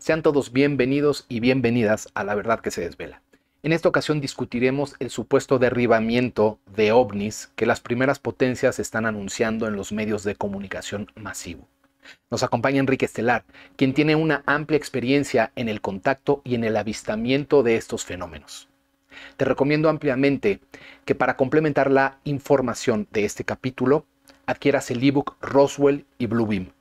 Sean todos bienvenidos y bienvenidas a La Verdad que se desvela. En esta ocasión discutiremos el supuesto derribamiento de ovnis que las primeras potencias están anunciando en los medios de comunicación masivo. Nos acompaña Enrique Estelar, quien tiene una amplia experiencia en el contacto y en el avistamiento de estos fenómenos. Te recomiendo ampliamente que para complementar la información de este capítulo, adquieras el ebook Roswell y Bluebeam.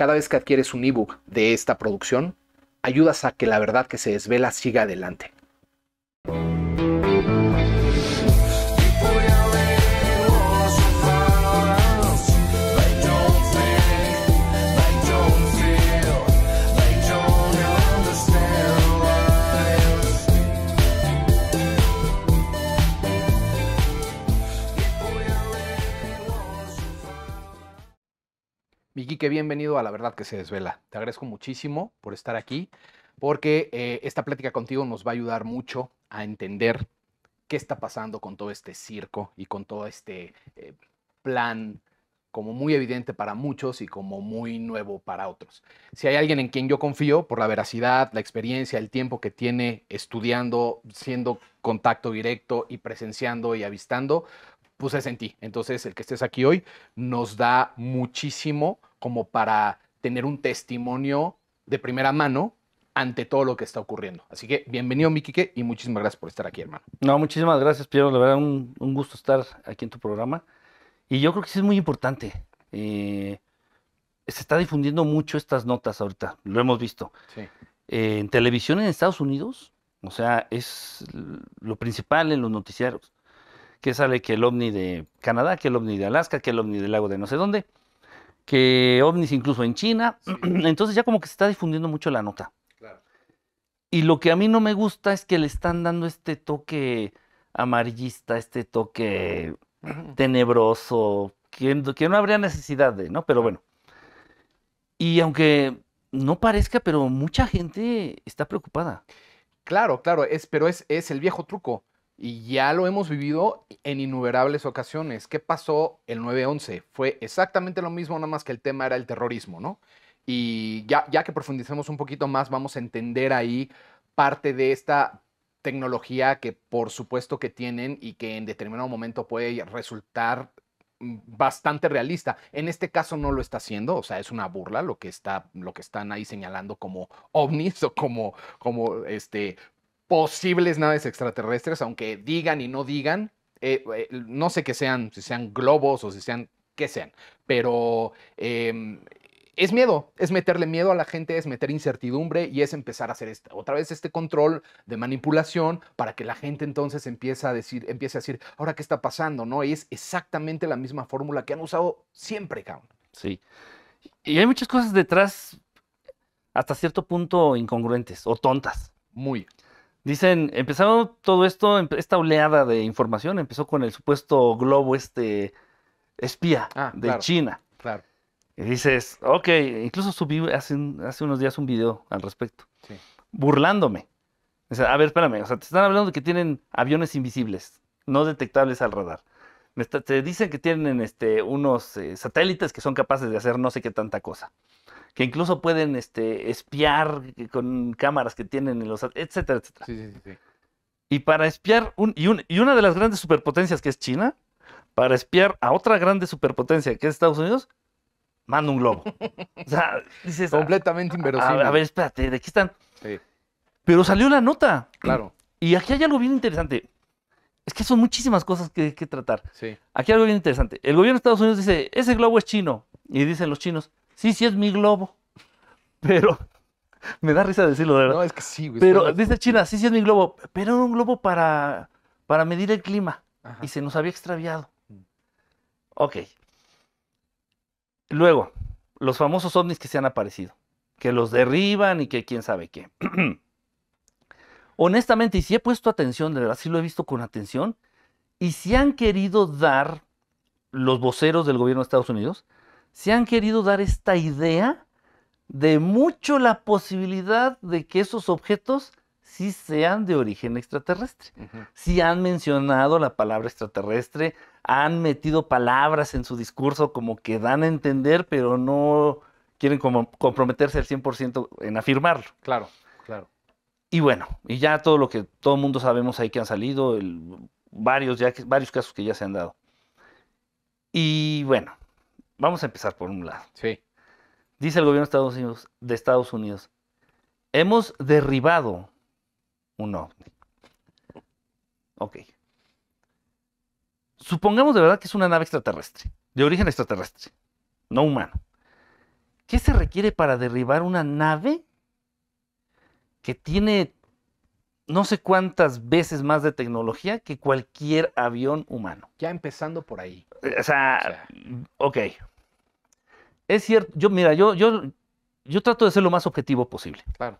Cada vez que adquieres un ebook de esta producción, ayudas a que la verdad que se desvela siga adelante. Vicky, bienvenido a La Verdad que se desvela. Te agradezco muchísimo por estar aquí, porque eh, esta plática contigo nos va a ayudar mucho a entender qué está pasando con todo este circo y con todo este eh, plan como muy evidente para muchos y como muy nuevo para otros. Si hay alguien en quien yo confío por la veracidad, la experiencia, el tiempo que tiene estudiando, siendo contacto directo y presenciando y avistando, pues es en ti. Entonces, el que estés aquí hoy nos da muchísimo como para tener un testimonio de primera mano ante todo lo que está ocurriendo. Así que bienvenido, mi y muchísimas gracias por estar aquí, hermano. No, muchísimas gracias, Piero. La verdad, un, un gusto estar aquí en tu programa. Y yo creo que sí es muy importante. Eh, se está difundiendo mucho estas notas ahorita, lo hemos visto. Sí. Eh, en televisión en Estados Unidos, o sea, es lo principal en los noticiarios que sale que el ovni de Canadá, que el ovni de Alaska, que el ovni del lago de no sé dónde, que ovnis incluso en China. Entonces ya como que se está difundiendo mucho la nota. Y lo que a mí no me gusta es que le están dando este toque amarillista, este toque tenebroso, que, que no habría necesidad de, ¿no? Pero bueno. Y aunque no parezca, pero mucha gente está preocupada. Claro, claro, es, pero es, es el viejo truco. Y ya lo hemos vivido en innumerables ocasiones. ¿Qué pasó el 9-11? Fue exactamente lo mismo, nada más que el tema era el terrorismo, ¿no? Y ya, ya que profundicemos un poquito más, vamos a entender ahí parte de esta tecnología que por supuesto que tienen y que en determinado momento puede resultar mm, bastante realista. En este caso no lo está haciendo, o sea, es una burla lo que está lo que están ahí señalando como ovnis o como como este posibles naves extraterrestres, aunque digan y no digan, eh, eh, no sé qué sean, si sean globos o si sean qué sean, pero em, es miedo, es meterle miedo a la gente, es meter incertidumbre y es empezar a hacer otra vez este control de manipulación para que la gente entonces empiece a decir, empiece a decir, ahora qué está pasando, ¿no? Y es exactamente la misma fórmula que han usado siempre, cabrón. Sí. Y hay muchas cosas detrás hasta cierto punto incongruentes o tontas. Muy. Dicen, empezó todo esto, esta oleada de información empezó con el supuesto globo este espía ah, de China. Claro. Y dices, ok, incluso subí hace, hace unos días un video al respecto, sí. burlándome. a ver, espérame, o sea, te están hablando de que tienen aviones invisibles, no detectables al radar. te dicen que tienen este, unos eh, satélites que son capaces de hacer no sé qué tanta cosa que incluso pueden este, espiar con cámaras que tienen en los... etcétera, etcétera. Sí, sí, sí. Y para espiar, un, y, un, y una de las grandes superpotencias que es China, para espiar a otra grande superpotencia que es Estados Unidos, manda un globo. o sea, dices... Completamente inverosímil. A, ver, espérate, ¿de qué están? Sí. Pero salió la nota. Claro. Y aquí hay algo bien interesante. Es que son muchísimas cosas que, que tratar. Sí. Aquí hay algo bien interesante. El gobierno de Estados Unidos dice, ese globo es chino. Y dicen los chinos, sí, sí es mi globo. Pero me da risa decirlo, de verdad. No, es que sí, güey. Pero dice China, sí, sí es mi globo, pero era un globo para, para medir el clima. Y se nos había extraviado. Ok. Luego, los famosos ovnis que se han aparecido, que los derriban y que quién sabe qué. Honestamente, y si he puesto atención, de verdad, sí lo he visto con atención, y si han querido dar los voceros del gobierno de Estados Unidos, se han querido dar esta idea de mucho la posibilidad de que esos objetos sí sean de origen extraterrestre. Si han mencionado la palabra extraterrestre, han metido palabras en su discurso como que dan a entender, pero no quieren como comprometerse al 100% en afirmarlo. Claro, claro. Y bueno, y ya todo lo que todo el mundo sabemos ahí que han salido, el, varios, ya, varios casos que ya se han dado. Y bueno, vamos a empezar por un lado. Sí. Dice el gobierno de Estados Unidos, de Estados Unidos hemos derribado un ovni. Ok. Supongamos de verdad que es una nave extraterrestre, de origen extraterrestre, no humano. ¿Qué se requiere para derribar una nave que tiene no sé cuántas veces más de tecnología que cualquier avión humano? Ya empezando por ahí. O sea, ok. Es cierto, yo, mira, yo, yo, yo trato de ser lo más objetivo posible. Claro.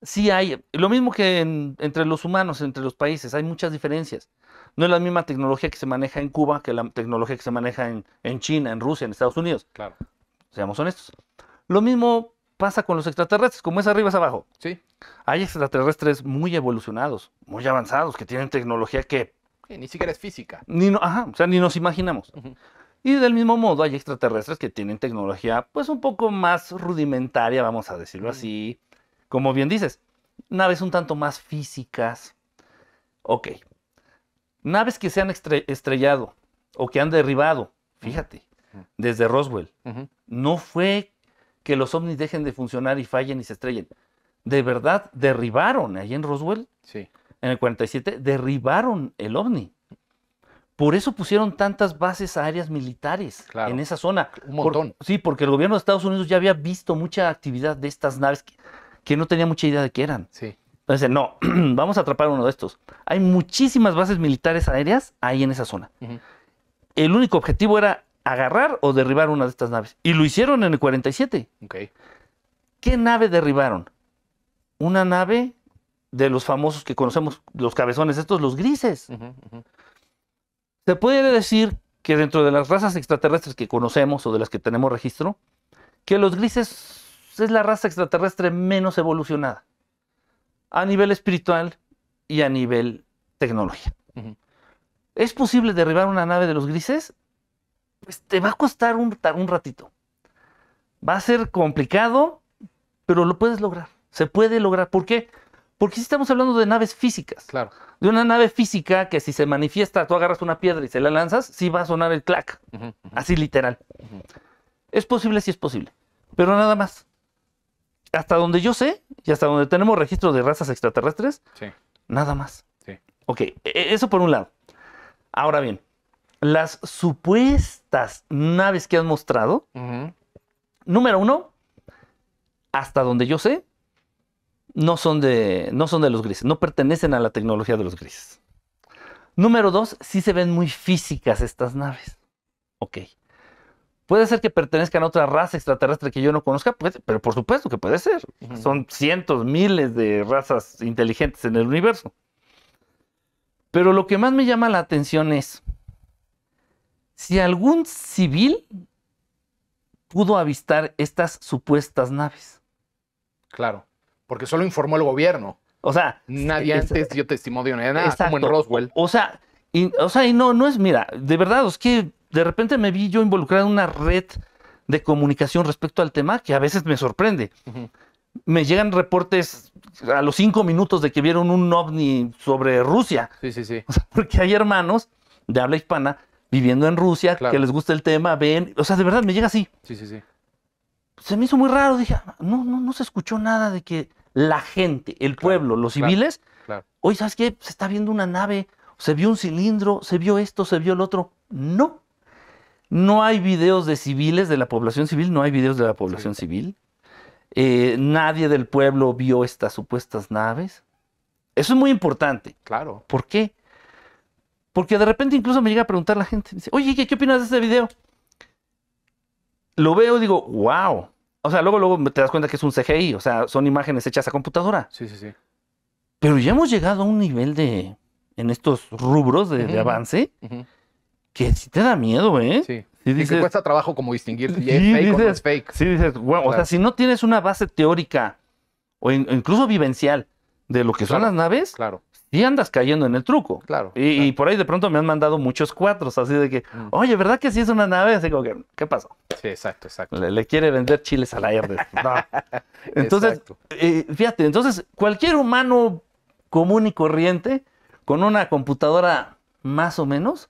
Sí hay, lo mismo que entre los humanos, entre los países, hay muchas diferencias. No es la misma tecnología que se maneja en Cuba que la tecnología que se maneja en, en China, en Rusia, en Estados Unidos. Claro. Seamos honestos. Lo mismo pasa con los extraterrestres, como es arriba es abajo. Sí. Hay extraterrestres muy evolucionados, muy avanzados, que tienen tecnología que... ni siquiera es física. Ni, ajá, o sea, ni nos imaginamos. Y del mismo modo hay extraterrestres que tienen tecnología pues un poco más rudimentaria, vamos a decirlo así. Como bien dices, naves un tanto más físicas. Ok. Naves que se han estrellado o que han derribado, fíjate, desde Roswell. No fue que los ovnis dejen de funcionar y fallen y se estrellen. De verdad, derribaron ahí en Roswell, sí. en el 47, derribaron el ovni. Por eso pusieron tantas bases aéreas militares en esa zona. Un montón. sí, porque el gobierno de Estados Unidos ya había visto mucha actividad de estas naves que, no tenía mucha idea de qué eran. Sí. Entonces, no, vamos a atrapar uno de estos. Hay muchísimas bases militares aéreas ahí en esa zona. El único objetivo era agarrar o derribar una de estas naves. Y lo hicieron en el 47. Okay. ¿Qué nave derribaron? Una nave de los famosos que conocemos, los cabezones, estos, los grises. Se puede decir que dentro de las razas extraterrestres que conocemos o de las que tenemos registro, que los grises es la raza extraterrestre menos evolucionada a nivel espiritual y a nivel tecnología. ¿Es posible derribar una nave de los grises? Pues te va a costar un, un ratito. Va a ser complicado, pero lo puedes lograr. Se puede lograr. ¿Por qué? Porque si estamos hablando de naves físicas. Claro. De una nave física que si se manifiesta, tú agarras una piedra y se la lanzas, sí va a sonar el clac. Así literal. Es posible, sí es posible. Pero nada más. Hasta donde yo sé, y hasta donde tenemos registro de razas extraterrestres, sí. nada más. Sí. Ok, e, eso por un lado. Ahora bien, las supuestas naves que han mostrado, número uno, hasta donde yo sé, no son, de, no son de los grises, no pertenecen a la tecnología de los grises. Número dos, sí se ven muy físicas estas naves. Ok. Puede ser que pertenezcan a otra raza extraterrestre que yo no conozca, pero por supuesto que puede ser. Son cientos, miles de razas inteligentes en el universo. Pero lo que más me llama la atención es, si algún civil pudo avistar estas supuestas naves. Claro, porque solo informó el gobierno. O sea, nadie antes dio testimonio de nada, como en Roswell. O, sea, y, o sea, y no, no es, mira, de verdad, es que de repente me vi yo involucrado en una red de comunicación respecto al tema que a veces me sorprende. Me llegan reportes a los cinco minutos de que vieron un ovni sobre Rusia. Sí, sí, sí. porque hay hermanos de habla hispana viviendo en Rusia, que les gusta el tema, ven, o sea, de verdad me llega así. Sí, sí, sí. Se me hizo muy raro, dije, no, no, no se escuchó nada de que la gente, el pueblo, los civiles, claro, oye, ¿sabes qué? Se está viendo una nave, se vio un cilindro, se vio esto, se vio el otro. No. No hay videos de civiles, de la población civil, no hay videos de la población civil. Eh, nadie del pueblo vio estas supuestas naves. Eso es muy importante. Claro. ¿Por qué? Porque de repente incluso me llega a preguntar la gente, dice, oye, ¿qué, opinas de este video? Lo veo y digo, wow. O sea, luego, luego te das cuenta que es un CGI, o sea, son imágenes hechas a computadora. Sí, sí, sí. Pero ya hemos llegado a un nivel de, en estos rubros de, avance, que sí te da miedo, ¿eh? Sí. Y dices, que cuesta trabajo como distinguir si es fake o no es fake. Sí, dices, wow, o sea, si no tienes una base teórica o incluso vivencial de lo que son las naves, claro y andas cayendo en el truco. Claro. Y, claro. y por ahí de pronto me han mandado muchos cuatros, así de que, Mm. oye, ¿verdad que sí es una nave? Así como que, ¿qué pasó? Sí, exacto, exacto. Le, le quiere vender chiles a la. No. Entonces, eh, fíjate, entonces cualquier humano común y corriente con una computadora más o menos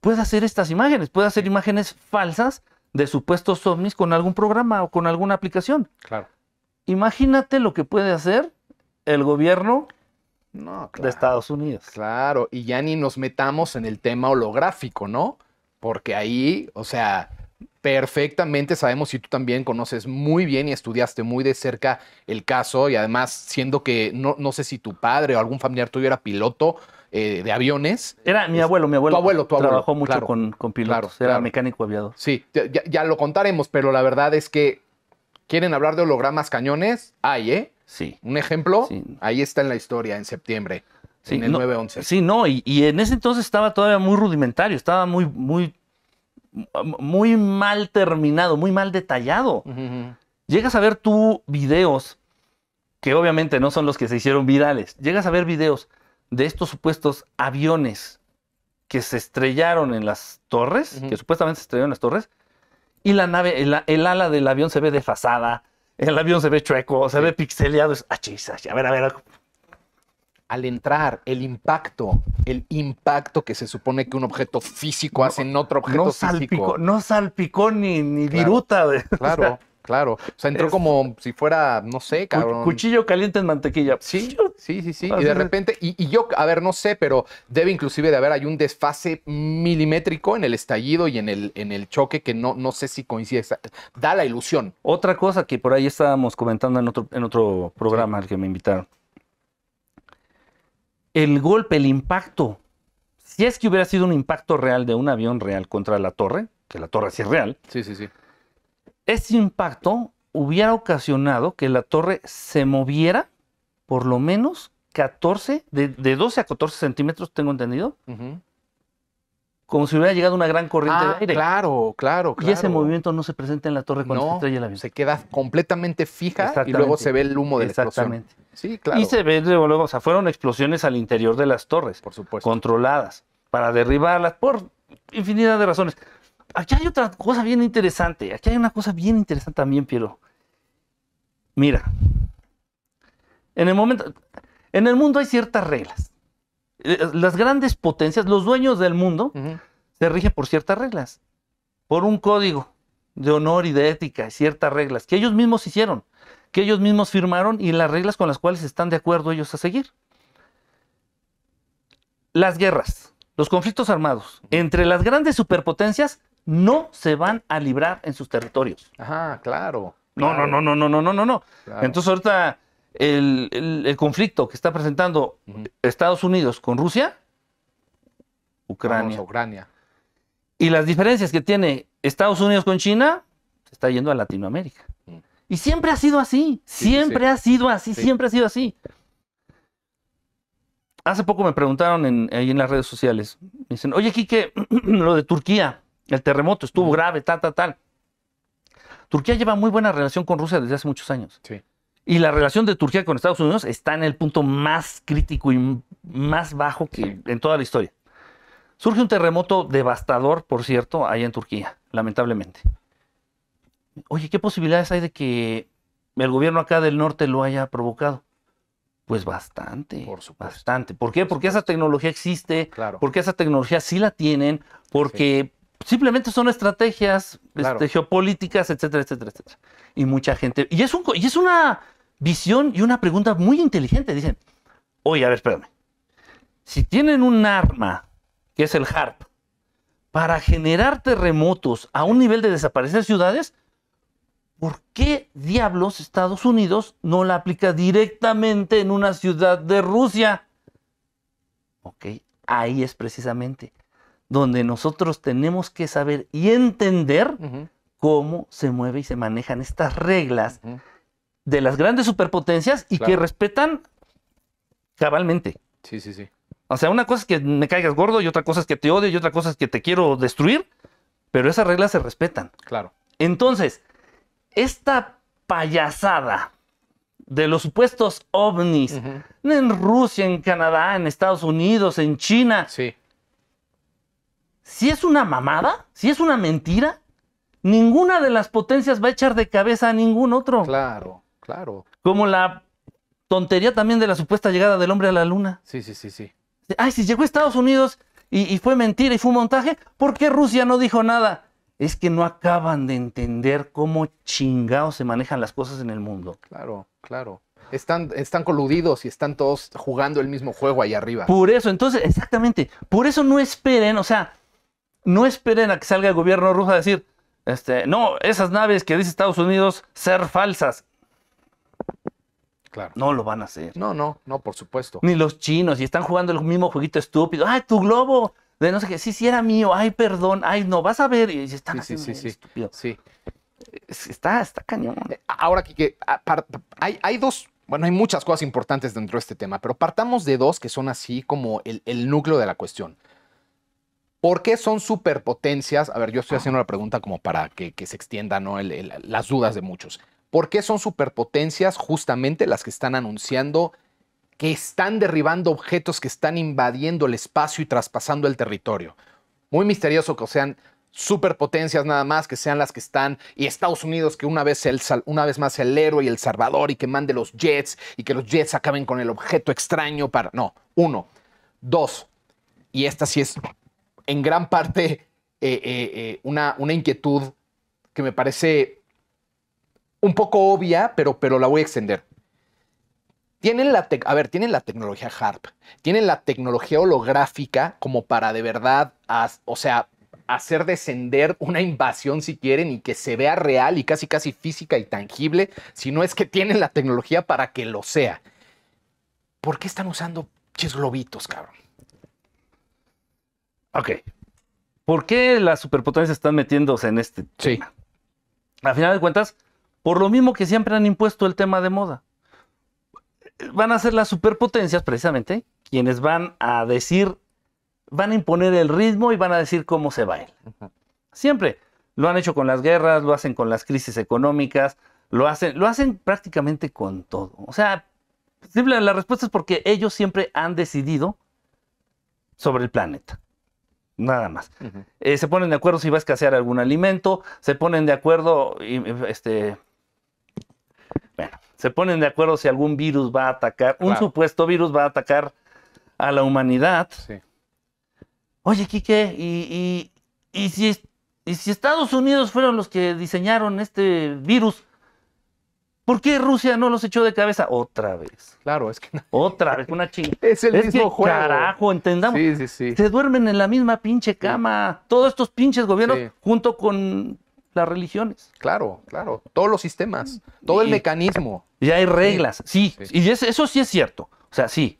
puede hacer estas imágenes, puede hacer imágenes falsas de supuestos ovnis con algún programa o con alguna aplicación. Claro. Imagínate lo que puede hacer el gobierno No, de claro. Estados Unidos. Claro, y ya ni nos metamos en el tema holográfico, ¿no? Porque ahí, o sea, perfectamente sabemos si tú también conoces muy bien y estudiaste muy de cerca el caso y además siendo que no, no sé si tu padre o algún familiar tuyo era piloto eh, de aviones. Era mi abuelo, mi abuelo. tu abuelo, tu abuelo, Trabajó mucho claro. con, con pilotos, Claro, era claro. mecánico aviador. Sí, ya, ya- ya lo contaremos, pero la verdad es que quieren hablar de hologramas cañones. Hay, ¿eh? Sí. Un ejemplo, Sí. ahí está en la historia, en septiembre, Sí, en el no, 9-11. Sí, no, y, y en ese entonces estaba todavía muy rudimentario, estaba muy, muy, muy mal terminado, muy mal detallado. Llegas a ver tú videos, que obviamente no son los que se hicieron virales, llegas a ver videos de estos supuestos aviones que se estrellaron en las torres, que supuestamente se estrellaron en las torres, y la nave, el, el ala del avión se ve desfasada, el avión se ve chueco, se ve pixeleado. Es, ah, a ver, a ver, al entrar, el impacto, el impacto que se supone que un objeto físico hace en otro objeto no físico. salpicó, no salpicó ni, ni Claro. viruta. o Claro, sea, claro. O sea, entró es- como si fuera, no sé, cabrón. cuchillo caliente en mantequilla. Sí, sí, sí, sí. Y de repente, y, y yo, a ver, no sé, pero debe inclusive de haber hay un desfase milimétrico en el estallido y en el, en el choque que no, no sé si coincide. Da la ilusión. Otra cosa que por ahí estábamos comentando en otro, en otro programa al que me invitaron. El golpe, el impacto. Si es que hubiera sido un impacto real de un avión real contra la torre, que la torre sí es real, Sí, sí, sí. Ese impacto hubiera ocasionado que la torre se moviera por lo menos 14, de, de 12 a 14 centímetros, tengo entendido, como si hubiera llegado una gran corriente Ah, de aire. claro, claro, Y ese claro. movimiento no se presenta en la torre cuando se estrella el avión. se queda completamente fija y luego se ve el humo de la explosión. Exactamente. Sí, claro. Y se ve luego, luego, o sea, fueron explosiones al interior de las torres, Por supuesto. controladas, para derribarlas por infinidad de razones. Aquí hay otra cosa bien interesante, aquí hay una cosa bien interesante también, Piero. Mira, en el momento, en el mundo hay ciertas reglas. Eh, Las grandes potencias, los dueños del mundo, se rigen por ciertas reglas, por un código de honor y de ética, ciertas reglas que ellos mismos hicieron, que ellos mismos firmaron y las reglas con las cuales están de acuerdo ellos a seguir. Las guerras, los conflictos armados entre las grandes superpotencias no se van a librar en sus territorios. Ajá, claro. No, no, no, no, no, no, no, no. Entonces ahorita el, el, conflicto que está presentando. Estados Unidos con Rusia, Ucrania. Ucrania. Y las diferencias que tiene Estados Unidos con China, se está yendo a Latinoamérica. Mm. Y siempre ha sido así, siempre ha sido así, siempre ha sido así. Hace poco me preguntaron en, ahí en las redes sociales, me dicen, oye, Quique, lo de Turquía, el terremoto estuvo grave, tal, tal, tal. Turquía lleva muy buena relación con Rusia desde hace muchos años. Sí. Y la relación de Turquía con Estados Unidos está en el punto más crítico y más bajo que Sí. en toda la historia. Surge un terremoto devastador, por cierto, allá en Turquía, lamentablemente. Oye, ¿qué posibilidades hay de que el gobierno acá del norte lo haya provocado? Pues bastante. Por supuesto. Bastante. ¿Por qué? Porque esa tecnología existe, Claro. porque esa tecnología sí la tienen, porque simplemente son estrategias Claro. este, geopolíticas, etcétera, etcétera, etcétera. Y mucha gente. Y es, un, y es una visión y una pregunta muy inteligente. Dicen, oye, a ver, espérame. Si tienen un arma, que es el HARP, para generar terremotos a un nivel de desaparecer ciudades, ¿por qué diablos Estados Unidos no la aplica directamente en una ciudad de Rusia? Ok, ahí es precisamente donde nosotros tenemos que saber y entender cómo se mueve y se manejan estas reglas de las grandes superpotencias y que respetan cabalmente. Sí, sí, sí. O sea, una cosa es que me caigas gordo y otra cosa es que te odio y otra cosa es que te quiero destruir, pero esas reglas se respetan. Claro. Entonces, esta payasada de los supuestos ovnis en Rusia, en Canadá, en Estados Unidos, en China. Sí. Si es una mamada, si es una mentira, ninguna de las potencias va a echar de cabeza a ningún otro. Claro, claro. Como la tontería también de la supuesta llegada del hombre a la luna. Sí, sí, sí, sí. Ay, si llegó a Estados Unidos y, y fue mentira y fue un montaje, ¿por qué Rusia no dijo nada? Es que no acaban de entender cómo chingados se manejan las cosas en el mundo. Claro, claro. Están, están coludidos y están todos jugando el mismo juego ahí arriba. Por eso, entonces, exactamente. Por eso no esperen, o sea, no esperen a que salga el gobierno ruso a decir, este, no, esas naves que dice Estados Unidos ser falsas. Claro. No lo van a hacer. No, no, no, por supuesto. Ni los chinos, y están jugando el mismo jueguito estúpido. ¡Ay, tu globo! De no sé qué, sí, sí era mío, ay, perdón, ay, no, vas a ver. Y están Sí, sí, haciendo sí, estúpido. Sí. Es- Está, está cañón. Eh, Ahora, Kike, apar- hay, hay dos, bueno, hay muchas cosas importantes dentro de este tema, pero partamos de dos que son así como el, el núcleo de la cuestión. ¿Por qué son superpotencias? A ver, yo estoy haciendo la pregunta como para que, que se extienda ¿no? El- el- las dudas de muchos. ¿Por qué son superpotencias justamente las que están anunciando que están derribando objetos que están invadiendo el espacio y traspasando el territorio? Muy misterioso que sean superpotencias nada más, que sean las que están, y Estados Unidos que una vez, el, una vez más el héroe y el salvador y que mande los jets y que los jets acaben con el objeto extraño para... No, uno. Dos, y esta sí es en gran parte eh, eh, eh, una, una inquietud que me parece un poco obvia, pero, pero la voy a extender. Tienen la, a ver, tienen la tecnología HARP, tienen la tecnología holográfica como para de verdad, o sea, hacer descender una invasión si quieren y que se vea real y casi casi física y tangible, si no es que tienen la tecnología para que lo sea. ¿Por qué están usando pinches globitos, cabrón? Ok. ¿Por qué las superpotencias están metiéndose en este Sí. tema? A final de cuentas, por lo mismo que siempre han impuesto el tema de moda. Van a ser las superpotencias, precisamente, quienes van a decir, van a imponer el ritmo y van a decir cómo se baila. Siempre. Lo han hecho con las guerras, lo hacen con las crisis económicas, lo hacen, lo hacen prácticamente con todo. O sea, simple, la respuesta es porque ellos siempre han decidido sobre el planeta. Nada más. Eh, se ponen de acuerdo si va a escasear algún alimento, se ponen de acuerdo, y, este, bueno, se ponen de acuerdo si algún virus va a atacar, un supuesto virus va a atacar a la humanidad. Sí. Oye, Quique, ¿y, y, y si, y si Estados Unidos fueron los que diseñaron este virus, ¿por qué Rusia no los echó de cabeza? Otra vez, Claro, es que otra vez, una chingada. es el Es mismo que, juego. carajo, entendamos. Sí, sí, sí. Se duermen en la misma pinche cama. Todos estos pinches gobiernos Sí. junto con las religiones. Claro, claro. Todos los sistemas, todo el mecanismo. Y hay reglas. Sí, Sí. y es- eso sí es cierto. O sea, sí.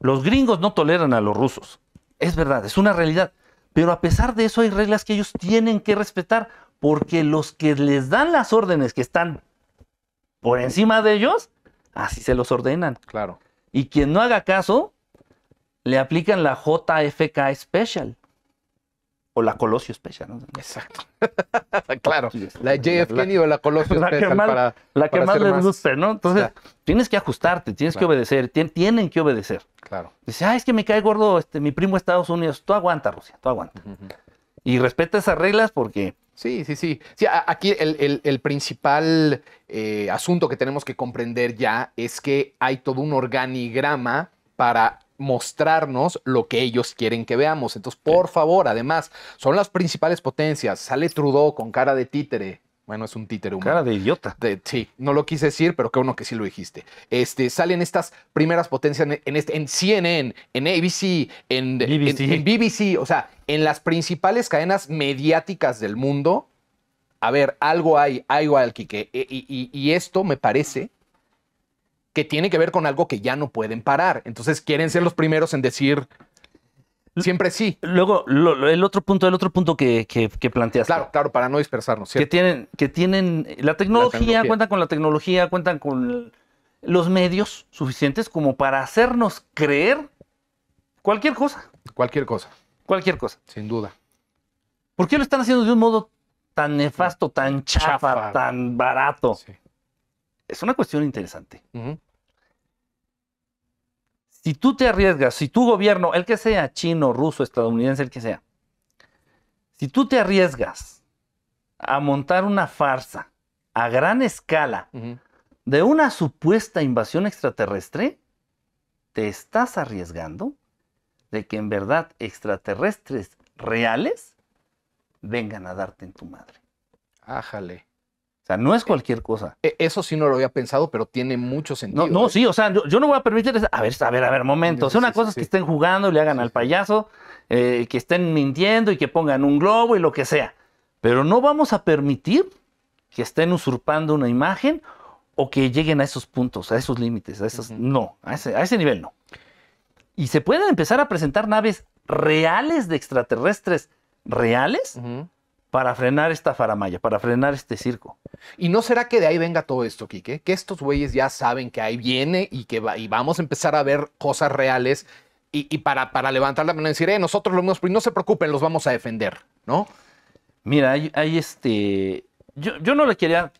Los gringos no toleran a los rusos. Es verdad, es una realidad. Pero a pesar de eso hay reglas que ellos tienen que respetar porque los que les dan las órdenes que están por encima de ellos, así se los ordenan. Claro. Y quien no haga caso, le aplican la JFK Special. O la Colosio Special. ¿no? Exacto. claro. La JF la- o la Colosio la que Special para. La que para más les guste, ¿no? Entonces, tienes que ajustarte, tienes Claro. que obedecer, tien- tienen que obedecer. Claro. Dice, ah, es que me cae gordo este, mi primo de Estados Unidos. Tú aguanta, Rusia, tú aguanta. Y respeta esas reglas porque Sí, sí, sí. Sí, aquí el, el- el principal eh, asunto que tenemos que comprender ya es que hay todo un organigrama para mostrarnos lo que ellos quieren que veamos. Entonces, por favor, además, son las principales potencias. Sale Trudeau con cara de títere. Bueno, es un títere humano. cara de idiota. De- sí, no lo quise decir, pero qué bueno que sí lo dijiste. Este, salen estas primeras potencias en, en este, en CNN, en ABC, en BBC. en- en BBC, o sea, en las principales cadenas mediáticas del mundo. A ver, algo hay, algo hay, Quique. E- Y, y- y esto me parece que tiene que ver con algo que ya no pueden parar. Entonces quieren ser los primeros en decir siempre sí. Luego, lo- lo- el otro punto, el otro punto que, que, que planteaste. Claro, claro, para no dispersarnos, que tienen, que tienen la tecnología, tecnología. cuentan con la tecnología, cuentan con los medios suficientes como para hacernos creer cualquier cosa, Cualquier cosa, cualquier cosa. sin duda. ¿Por qué lo están haciendo de un modo tan nefasto, tan chafa, Chafa. tan barato? Sí. es una cuestión interesante. Si tú te arriesgas, si tu gobierno, el que sea chino, ruso, estadounidense, el que sea, si tú te arriesgas a montar una farsa a gran escala de una supuesta invasión extraterrestre, te estás arriesgando de que en verdad extraterrestres reales vengan a darte en tu madre. Ájale. O sea, no es cualquier cosa. E, eso sí no lo había pensado, pero tiene mucho sentido. No, no, ¿eh? sí, o sea, yo, no voy a permitir. A ver, a ver, a ver, momento. O sea, una cosa es que estén jugando y le hagan al payaso, eh, que estén mintiendo y que pongan un globo y lo que sea. Pero no vamos a permitir que estén usurpando una imagen o que lleguen a esos puntos, a esos límites, a esos. No, a ese, a ese nivel no. Y se pueden empezar a presentar naves reales de extraterrestres reales para frenar esta faramaya, para frenar este circo. ¿Y no será que de ahí venga todo esto, Quique? Que estos güeyes ya saben que ahí viene y que y vamos a empezar a ver cosas reales y, para, para, levantar la mano y decir, eh, nosotros lo hemos, no se preocupen, los vamos a defender, ¿no? Mira, hay, este. Yo, yo, no le quería.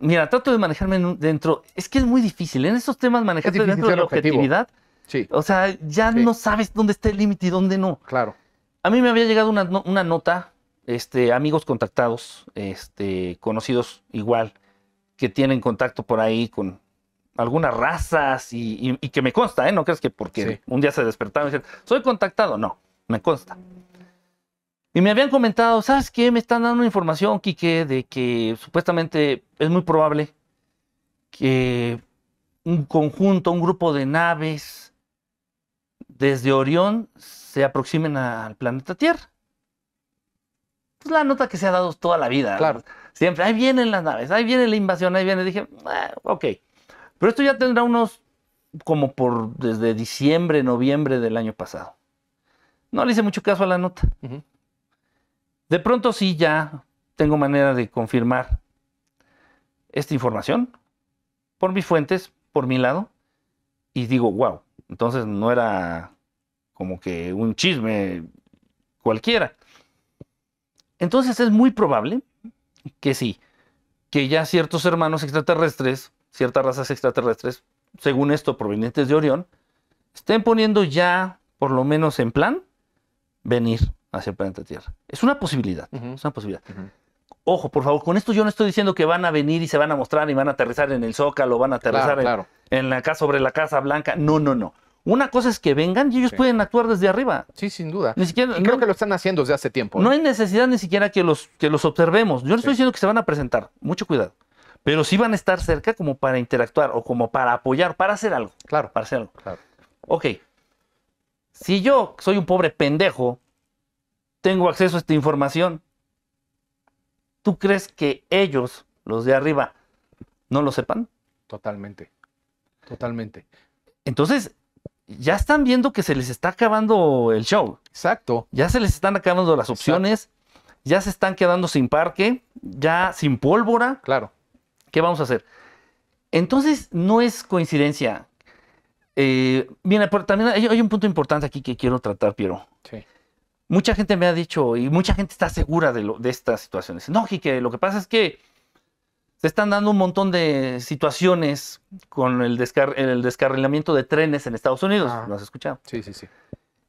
Mira, trato de manejarme dentro. Es que es muy difícil. En estos temas manejarse dentro de la objetividad. Sí. O sea, ya no sabes dónde está el límite y dónde no. Claro. A mí me había llegado una, una nota este, amigos contactados, este, conocidos igual, que tienen contacto por ahí con algunas razas y, que me consta, ¿eh? No crees que porque un día se despertaron y soy contactado. No, me consta. Y me habían comentado, ¿sabes qué? Me están dando información, Quique, de que supuestamente es muy probable que un conjunto, un grupo de naves desde Orión se aproximen al planeta Tierra la nota que se ha dado toda la vida. Claro. Siempre, ahí vienen las naves, ahí viene la invasión, ahí viene. Dije, ah, ok. Pero esto ya tendrá unos, como por desde diciembre, noviembre del año pasado. No le hice mucho caso a la nota. De pronto sí ya tengo manera de confirmar esta información por mis fuentes, por mi lado, y digo, wow, entonces no era como que un chisme cualquiera. Entonces es muy probable que sí, que ya ciertos hermanos extraterrestres, ciertas razas extraterrestres, según esto provenientes de Orión, estén poniendo ya, por lo menos en plan, venir hacia el planeta Tierra. Es una posibilidad, es una posibilidad. Ojo, por favor, con esto yo no estoy diciendo que van a venir y se van a mostrar y van a aterrizar en el Zócalo, van a aterrizar en, en, la casa sobre la Casa Blanca. No, no, no. Una cosa es que vengan y ellos pueden actuar desde arriba. Sí, sin duda. Ni siquiera, y creo que lo están haciendo desde hace tiempo. No, hay necesidad ni siquiera que los, que los observemos. Yo no estoy diciendo que se van a presentar. Mucho cuidado. Pero sí van a estar cerca como para interactuar o como para apoyar, para hacer algo. Claro. Para hacer algo. Claro. Ok. Si yo soy un pobre pendejo, tengo acceso a esta información, ¿tú crees que ellos, los de arriba, no lo sepan? Totalmente. Totalmente. Entonces, ya están viendo que se les está acabando el show. Exacto. Ya se les están acabando las opciones, ya se están quedando sin parque, ya sin pólvora. Claro. ¿Qué vamos a hacer? Entonces, no es coincidencia. Eh, mira, también hay, un punto importante aquí que quiero tratar, Piero. Sí. Mucha gente me ha dicho, y mucha gente está segura de, lo, de estas situaciones. No, que lo que pasa es que se están dando un montón de situaciones con el, el descarrilamiento de trenes en Estados Unidos. ¿Lo has escuchado? Sí, sí, sí.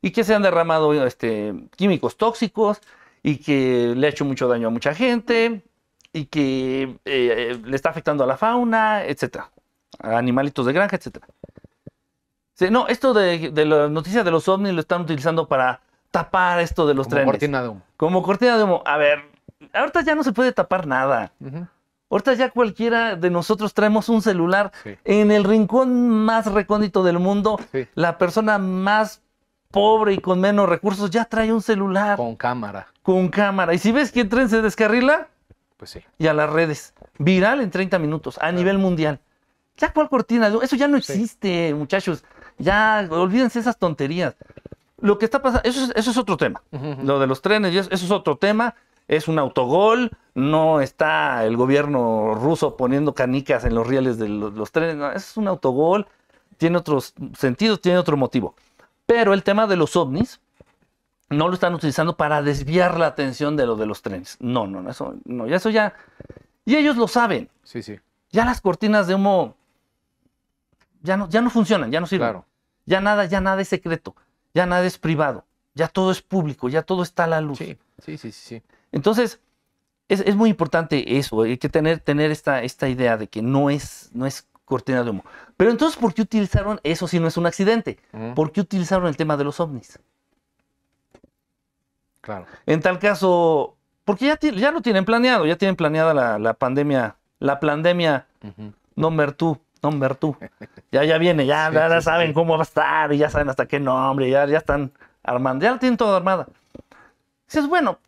Y que se han derramado este, químicos tóxicos y que le ha hecho mucho daño a mucha gente y que eh, le está afectando a la fauna, etcétera, a animalitos de granja, etcétera. no, esto de, de las noticias de los ovnis lo están utilizando para tapar esto de los trenes. Como cortina de humo. Como cortina de humo. A ver, ahorita ya no se puede tapar nada. Ahorita ya cualquiera de nosotros traemos un celular en el rincón más recóndito del mundo. La persona más pobre y con menos recursos ya trae un celular. Con cámara. Con cámara. Y si ves que el tren se descarrila, pues sí. Y a las redes. Viral en 30 minutos, a nivel mundial. Ya cuál cortina, eso ya no existe, muchachos. Ya olvídense esas tonterías. Lo que está pasando, eso es, otro tema. Lo de los trenes, eso es otro tema es un autogol, no está el gobierno ruso poniendo canicas en los rieles de los, trenes, es un autogol, tiene otros sentidos, tiene otro motivo. Pero el tema de los ovnis no lo están utilizando para desviar la atención de lo de los trenes. No, no, no, eso no, eso ya y ellos lo saben. Sí, sí. ya las cortinas de humo ya no, ya no funcionan, ya no sirven. Claro. Ya nada, ya nada es secreto, ya nada es privado, ya todo es público, ya todo está a la luz. Sí, sí, sí, sí. Entonces, es, es muy importante eso, hay que tener, tener esta, esta idea de que no es, no es cortina de humo. Pero entonces, ¿por qué utilizaron, eso si no es un accidente? ¿Por qué utilizaron el tema de los ovnis? Claro. En tal caso, porque ya, ya lo tienen planeado, ya tienen planeada la, la pandemia, la pandemia Ujú. number two, number two. Ya, ya viene, ya, ya, saben cómo va a estar, y ya saben hasta qué nombre, ya, ya están armando, ya lo tienen todo armada. Dices, bueno,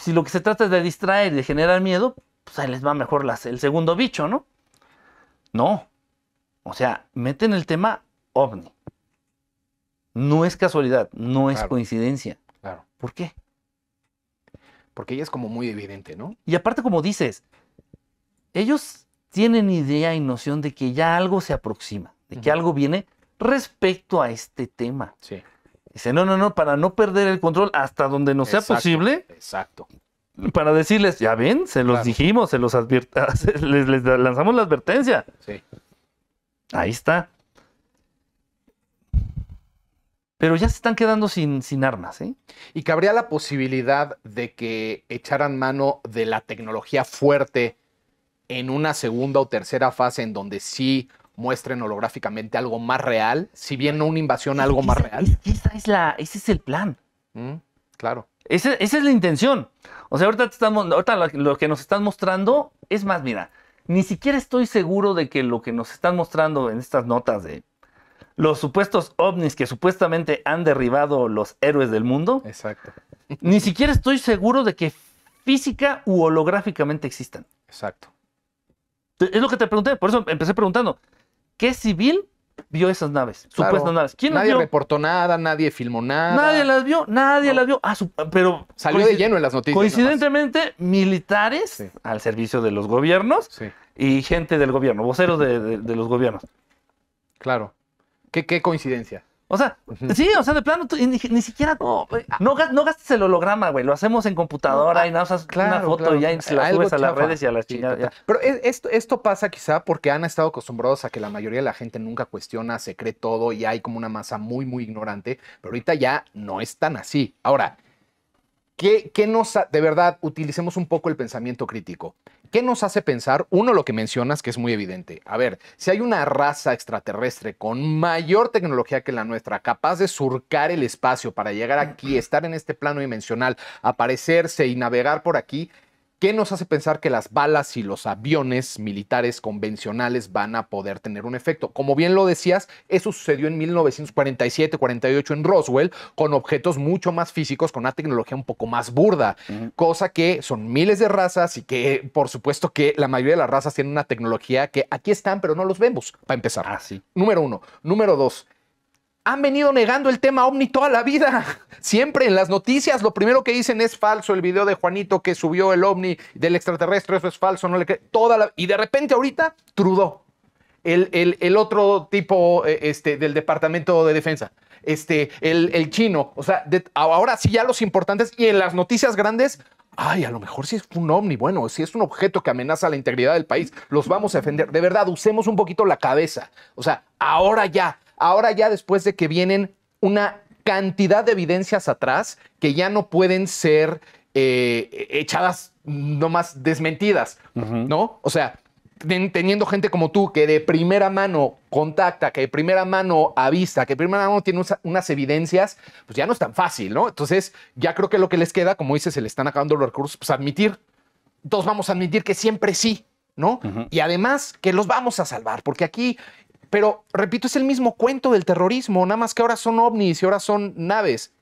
si lo que se trata es de distraer y de generar miedo, pues ahí les va mejor las- el segundo bicho, ¿no? No. O sea, meten el tema ovni. No es casualidad, no es coincidencia. Claro. ¿Por qué? Porque ella es como muy evidente, ¿no? Y aparte, como dices, ellos tienen idea y noción de que ya algo se aproxima, de que algo viene respecto a este tema. Sí. Dice, no, no, no, para no perder el control hasta donde nos sea Exacto, posible, Exacto. para decirles, ya ven, se los Claro. dijimos, se los les, les lanzamos la advertencia. Sí. Ahí está. Pero ya se están quedando sin, sin armas, ¿eh? Y cabría la posibilidad de que echaran mano de la tecnología fuerte en una segunda o tercera fase en donde sí muestren holográficamente algo más real, si bien no una invasión, algo más Esa- real. esa es la, ese es el plan. Mm, claro. Esa es la intención. O sea, ahorita, estamos, ahorita lo, lo que nos están mostrando es más, mira, ni siquiera estoy seguro de que lo que nos están mostrando en estas notas de los supuestos ovnis que supuestamente han derribado los héroes del mundo, Exacto. ni siquiera estoy seguro de que física u holográficamente existan. Exacto. Es lo que te pregunté, por eso empecé preguntando, ¿qué civil vio esas naves? Claro. Supuestas naves. ¿Quién las Nadie vio? reportó nada, nadie filmó nada. Nadie las vio, nadie No. las vio. Ah, su- pero Salió de lleno en las noticias. Coincidentemente, militares Sí. al servicio de los gobiernos Sí, y gente del gobierno, voceros de, de- de los gobiernos. claro. ¿Qué, qué coincidencia. O sea, sí, o sea, de plano, tú- ni, ni siquiera, no, no, ga- no gastes el holograma, güey, lo hacemos en computadora No, y nada una claro, foto claro. y ya se la Algo subes a las chafa. redes y a las Sí, chingadas. Pero es- esto, esto pasa quizá porque han estado acostumbrados a que la mayoría de la gente nunca cuestiona, se cree todo y hay como una masa muy, muy ignorante, pero ahorita ya no es tan así. Ahora, ¿qué, qué nos, de verdad, utilicemos un poco el pensamiento crítico? ¿Qué nos hace pensar? Uno, lo que mencionas, que es muy evidente. A ver, si hay una raza extraterrestre con mayor tecnología que la nuestra, capaz de surcar el espacio para llegar aquí, estar en este plano dimensional, aparecerse y navegar por aquí, ¿qué nos hace pensar que las balas y los aviones militares convencionales van a poder tener un efecto? Como bien lo decías, eso sucedió en 1947-48 en Roswell, con objetos mucho más físicos, con una tecnología un poco más burda cosa que son miles de razas y que por supuesto que la mayoría de las razas tienen una tecnología que aquí están, pero no los vemos, para empezar. Ah, sí. Número uno. Número dos. Han venido negando el tema ovni toda la vida. Siempre en las noticias lo primero que dicen es falso. El video de Juanito que subió el ovni del extraterrestre, eso es falso, no le cree. Toda. Y de repente ahorita, Trudeau, el, el- otro tipo eh, este, del Departamento de Defensa, este, el, el chino. O sea, ahora sí ya los importantes y en las noticias grandes, ay, a lo mejor si es un ovni, bueno, si es un objeto que amenaza la integridad del país, los vamos a defender. De verdad, usemos un poquito la cabeza. O sea, ahora ya, ahora ya después de que vienen una cantidad de evidencias atrás que ya no pueden ser eh, echadas nomás desmentidas. ¿no? O sea, ten- teniendo gente como tú que de primera mano contacta, que de primera mano avista, que de primera mano tiene unas evidencias, pues ya no es tan fácil, ¿no? Entonces, ya creo que lo que les queda, como dices, se le están acabando los recursos, pues admitir. Todos vamos a admitir que siempre sí, ¿no? Y además que los vamos a salvar, porque aquí, pero repito, es el mismo cuento del terrorismo, nada más que ahora son ovnis y ahora son naves.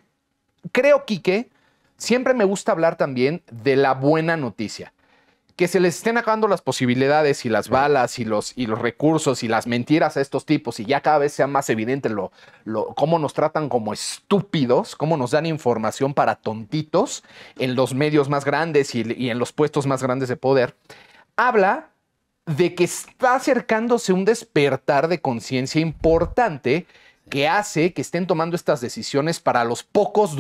Creo, Quique, siempre me gusta hablar también de la buena noticia que se les estén acabando las posibilidades y las balas y los, y los recursos y las mentiras a estos tipos y ya cada vez sea más evidente lo, lo, cómo nos tratan como estúpidos, cómo nos dan información para tontitos en los medios más grandes y, y en los puestos más grandes de poder, habla de que está acercándose un despertar de conciencia importante que hace que estén tomando estas decisiones para los pocos,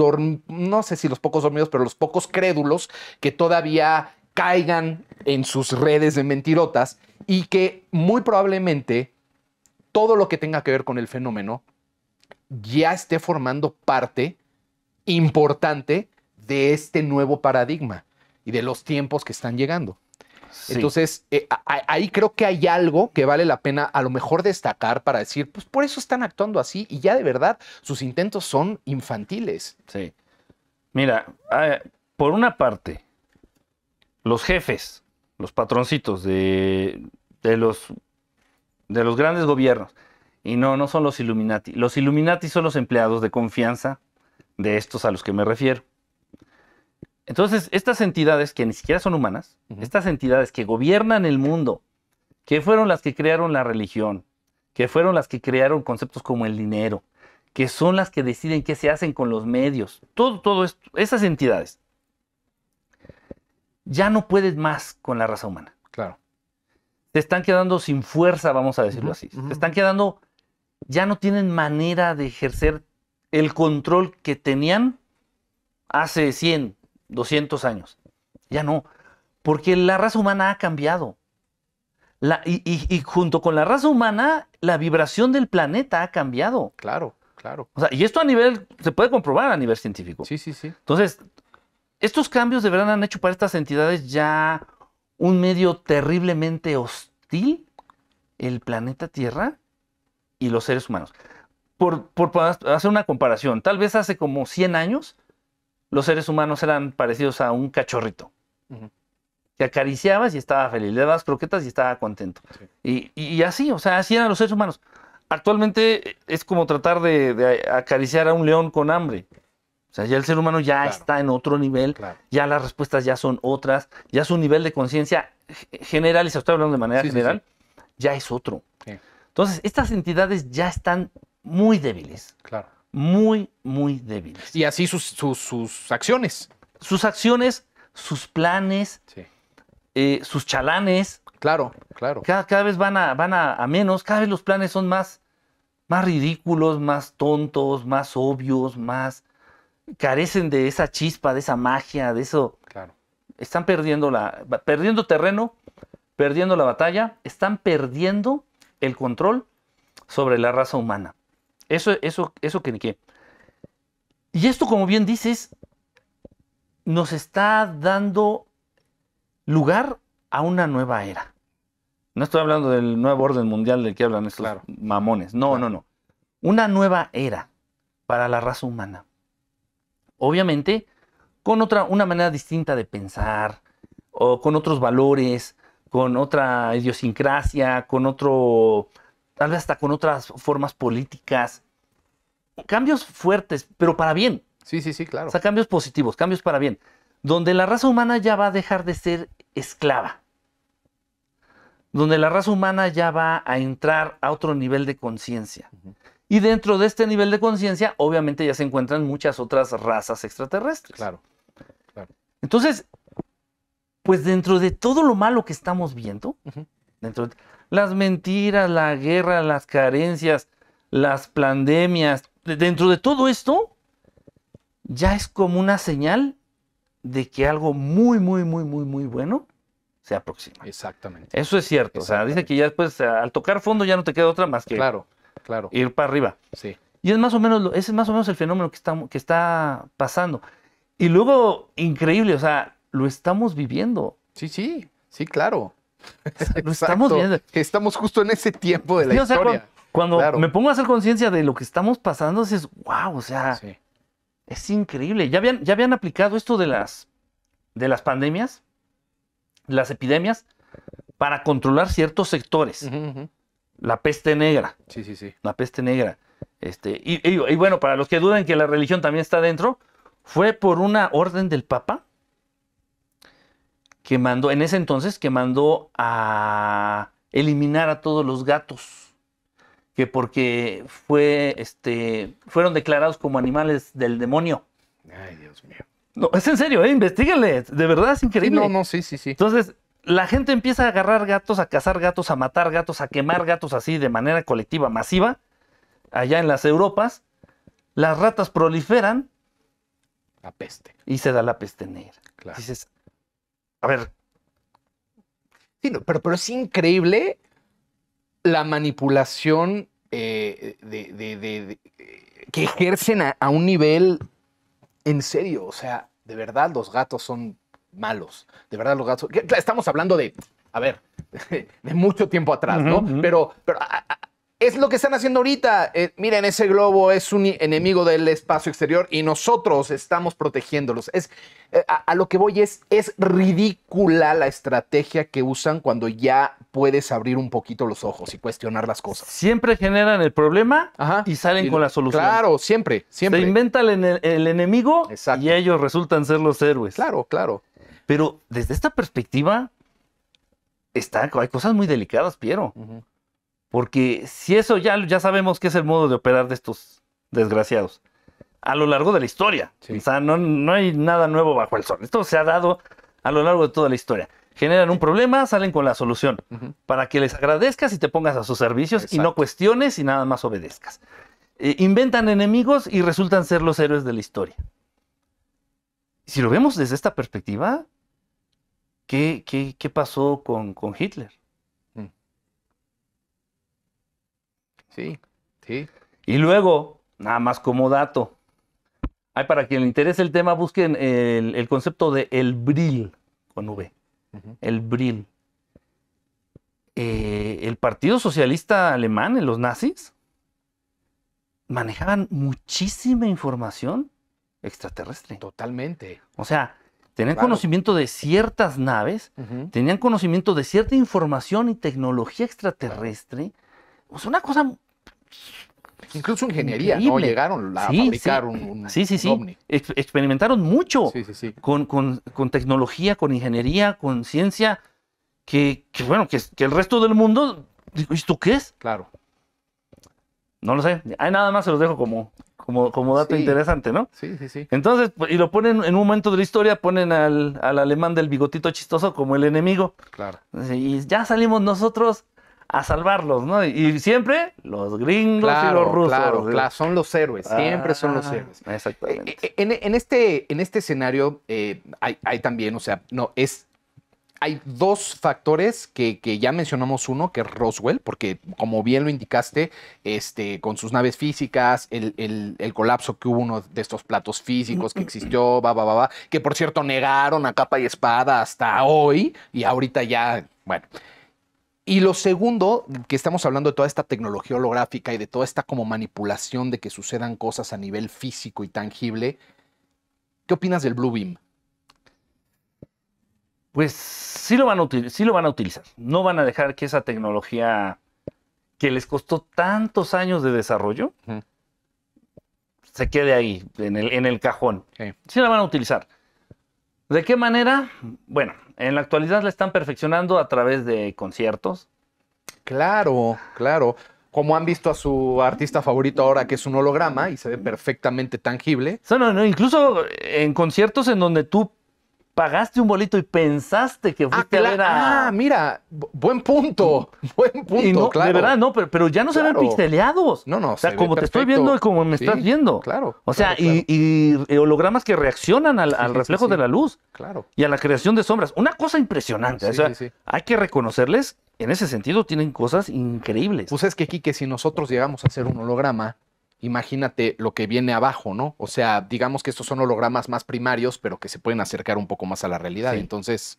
no sé si los pocos dormidos, pero los pocos crédulos que todavía caigan en sus redes de mentirotas y que muy probablemente todo lo que tenga que ver con el fenómeno ya esté formando parte importante de este nuevo paradigma y de los tiempos que están llegando. Entonces, eh, ahí creo que hay algo que vale la pena a lo mejor destacar para decir, pues por eso están actuando así y ya de verdad sus intentos son infantiles. Sí. Mira, ah, por una parte, los jefes, los patroncitos de, de, los, de los grandes gobiernos, y no, no son los Illuminati. Los Illuminati son los empleados de confianza de estos a los que me refiero. Entonces, estas entidades que ni siquiera son humanas, estas entidades que gobiernan el mundo, que fueron las que crearon la religión, que fueron las que crearon conceptos como el dinero, que son las que deciden qué se hacen con los medios, todo, todo esto, esas entidades, ya no pueden más con la raza humana. Claro. Se están quedando sin fuerza, vamos a decirlo así. Se están quedando, ya no tienen manera de ejercer el control que tenían hace 100, 200 años. Ya no, porque la raza humana ha cambiado. y, junto con la raza humana, la vibración del planeta ha cambiado. Claro, claro. y esto a nivel, se puede comprobar a nivel científico. Sí, sí, sí. Entonces, estos cambios de verdad han hecho para estas entidades ya un medio terriblemente hostil, el planeta Tierra y los seres humanos. Por, por hacer una comparación, tal vez hace como 100 años, los seres humanos eran parecidos a un cachorrito. Que acariciabas y estaba feliz, le dabas croquetas y estaba contento. Y, así, o sea, así eran los seres humanos. Actualmente es como tratar de, acariciar a un león con hambre. O sea, ya el ser humano ya está en otro nivel, ya las respuestas ya son otras, ya su nivel de conciencia general, y se estoy hablando de manera general, ya es otro. Entonces, estas entidades ya están muy débiles. Claro muy, muy débiles. Y así sus, sus, acciones. Sus acciones, sus planes, eh, sus chalanes. Claro, claro. Cada, cada vez van, a, van a, menos, cada vez los planes son más, más ridículos, más tontos, más obvios, más... carecen de esa chispa, de esa magia, de eso. Claro. Están perdiendo, la, perdiendo terreno, perdiendo la batalla, están perdiendo el control sobre la raza humana. Eso, eso, eso que ni qué. Y esto, como bien dices, nos está dando lugar a una nueva era. No estoy hablando del nuevo orden mundial del que hablan estos mamones. No, no, no. Una nueva era para la raza humana. Obviamente, con otra, una manera distinta de pensar, o con otros valores, con otra idiosincrasia, con otro tal vez hasta con otras formas políticas. Cambios fuertes, pero para bien. Sí, sí, sí, claro. O sea, cambios positivos, cambios para bien. Donde la raza humana ya va a dejar de ser esclava. Donde la raza humana ya va a entrar a otro nivel de conciencia. Y dentro de este nivel de conciencia, obviamente ya se encuentran muchas otras razas extraterrestres. Claro, claro. Entonces, pues dentro de todo lo malo que estamos viendo, dentro de, las mentiras, la guerra, las carencias, las pandemias, dentro de todo esto, ya es como una señal de que algo muy, muy, muy, muy, muy bueno se aproxima. Exactamente. Eso es cierto. O sea, dice que ya después, al tocar fondo, ya no te queda otra más que claro, claro. ir para arriba. Sí. Y es más o menos, ese es más o menos el fenómeno que está, que está pasando. Y luego, increíble, o sea, lo estamos viviendo. Sí, sí, sí, claro. Lo estamos viendo. Estamos justo en ese tiempo de la historia. cuando, me pongo a hacer conciencia de lo que estamos pasando, es wow, o sea, es increíble. Ya habían, ya habían aplicado esto de las, de las pandemias, las epidemias, para controlar ciertos sectores. La peste negra. Sí, sí, sí. La peste negra. Este, y, y, bueno, para los que duden que la religión también está dentro, fue por una orden del Papa que mandó, en ese entonces, que mandó a eliminar a todos los gatos, que porque fue, este, fueron declarados como animales del demonio. Ay, Dios mío. No, es en serio, ¿eh? De verdad es increíble. no, no, sí, sí, sí. Entonces, la gente empieza a agarrar gatos, a cazar gatos, a matar gatos, a quemar gatos así de manera colectiva, masiva, allá en las Europas. Las ratas proliferan. La peste. Y se da la peste negra. Claro. Dices, a ver, Sí, pero, pero es increíble la manipulación eh, de, que ejercen a, un nivel en serio. O sea, de verdad los gatos son malos. De verdad los gatos. Estamos hablando de, a ver, de mucho tiempo atrás, ¿no? Pero, pero es lo que están haciendo ahorita. Eh, miren, ese globo es un enemigo del espacio exterior y nosotros estamos protegiéndolos. Es, eh, a, lo que voy es, es ridícula la estrategia que usan cuando ya puedes abrir un poquito los ojos y cuestionar las cosas. Siempre generan el problema y salen con la solución. Claro, siempre, siempre. Se inventa el, el enemigo y ellos resultan ser los héroes. Claro, claro. Pero desde esta perspectiva, está, hay cosas muy delicadas, Piero. Porque si eso ya, ya sabemos que es el modo de operar de estos desgraciados a lo largo de la historia. O sea, no, no, hay nada nuevo bajo el sol. Esto se ha dado a lo largo de toda la historia. Generan un problema, salen con la solución. Para que les agradezcas y te pongas a sus servicios y no cuestiones y nada más obedezcas. Eh, inventan enemigos y resultan ser los héroes de la historia. Si lo vemos desde esta perspectiva, ¿qué, qué, qué pasó con, con Hitler? Sí, sí. Y luego, nada más como dato, hay para quien le interese el tema, busquen el, concepto de el Brill con V. El Brill. Eh, el Partido Socialista Alemán, los nazis, manejaban muchísima información extraterrestre. Totalmente. O sea, tenían conocimiento de ciertas naves, tenían conocimiento de cierta información y tecnología extraterrestre. O sea, una cosa Incluso ingeniería, ¿no? Llegaron a fabricar un, Sí, sí, sí. experimentaron mucho con, con, tecnología, con ingeniería, con ciencia, que, bueno, que, que, el resto del mundo, ¿esto qué es? Claro. No lo sé. Ahí nada más se los dejo como, como, como dato interesante, ¿no? Sí, sí, sí. Entonces, y lo ponen en un momento de la historia, ponen al, al alemán del bigotito chistoso como el enemigo. Claro. Y ya salimos nosotros a salvarlos, ¿no? Y siempre los gringos y los rusos. Claro, claro, son los héroes, siempre son los ah, héroes. Exactamente. Eh, eh, en, este, en este escenario eh, hay, hay, también, o sea, no, es. Hay dos factores que, que, ya mencionamos uno, que es Roswell, porque como bien lo indicaste, este, con sus naves físicas, el, el, el colapso que hubo uno de estos platos físicos que existió, va, va, va, va, que por cierto negaron a capa y espada hasta hoy, y ahorita ya, bueno. Y lo segundo, que estamos hablando de toda esta tecnología holográfica y de toda esta como manipulación de que sucedan cosas a nivel físico y tangible, ¿qué opinas del Blue Beam? Pues sí lo van a, sí lo van a utilizar. No van a dejar que esa tecnología que les costó tantos años de desarrollo se quede ahí, en el, en el cajón. Sí la van a utilizar. ¿De qué manera? Bueno, en la actualidad la están perfeccionando a través de conciertos. Claro, claro. Como han visto a su artista favorito ahora, que es un holograma y se ve perfectamente tangible. No, no, no, incluso en conciertos en donde tú pagaste un bolito y pensaste que fuiste ah, a ver a... Ah, mira, buen punto, buen punto, claro. De verdad, no, pero, pero ya no se ven pixeleados. No, no, O sea, como te estoy viendo y como me estás viendo. Claro. O sea, Y, hologramas que reaccionan al, reflejo de la luz. Claro. Y a la creación de sombras. Una cosa impresionante. o sea, hay que reconocerles, en ese sentido, tienen cosas increíbles. Pues es que, Kike, si nosotros llegamos a hacer un holograma, imagínate lo que viene abajo, ¿no? O sea, digamos que estos son hologramas más primarios, pero que se pueden acercar un poco más a la realidad. Entonces,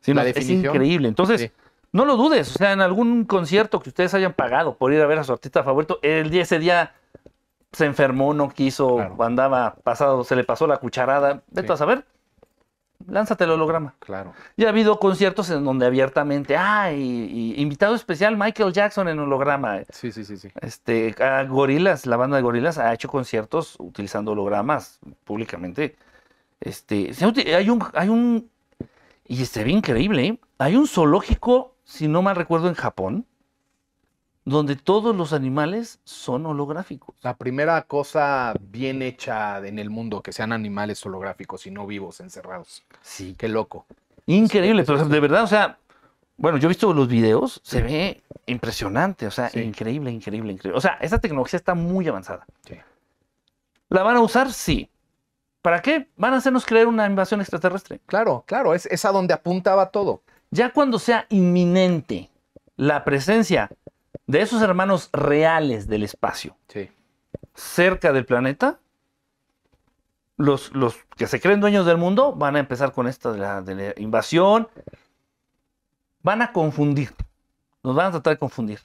sí. la definición, es increíble. Entonces, no lo dudes. O sea, en algún concierto que ustedes hayan pagado por ir a ver a su artista favorito, el día ese día se enfermó, no quiso, andaba pasado, se le pasó la cucharada. Vete a saber lánzate el holograma. Claro. Ya ha habido conciertos en donde abiertamente, ah, invitado especial Michael Jackson en holograma. Sí, sí, sí, sí. Este, Gorilas, la banda de Gorilas ha hecho conciertos utilizando hologramas públicamente. Este, hay un, hay un, y se ve increíble, ¿eh? hay un zoológico, si no mal recuerdo, en Japón, donde todos los animales son holográficos. La primera cosa bien hecha en el mundo, que sean animales holográficos y no vivos, encerrados. Sí. Qué loco. Increíble, pero de verdad, o sea, bueno, yo he visto los videos, se ve impresionante, o sea, increíble, increíble, increíble. O sea, esa tecnología está muy avanzada. Sí. ¿La van a usar? Sí. ¿Para qué? Van a hacernos creer una invasión extraterrestre. Claro, claro, es, es a donde apuntaba todo. Ya cuando sea inminente la presencia de esos hermanos reales del espacio Sí. cerca del planeta, los, los que se creen dueños del mundo van a empezar con esta de la, de la invasión, van a confundir, nos van a tratar de confundir.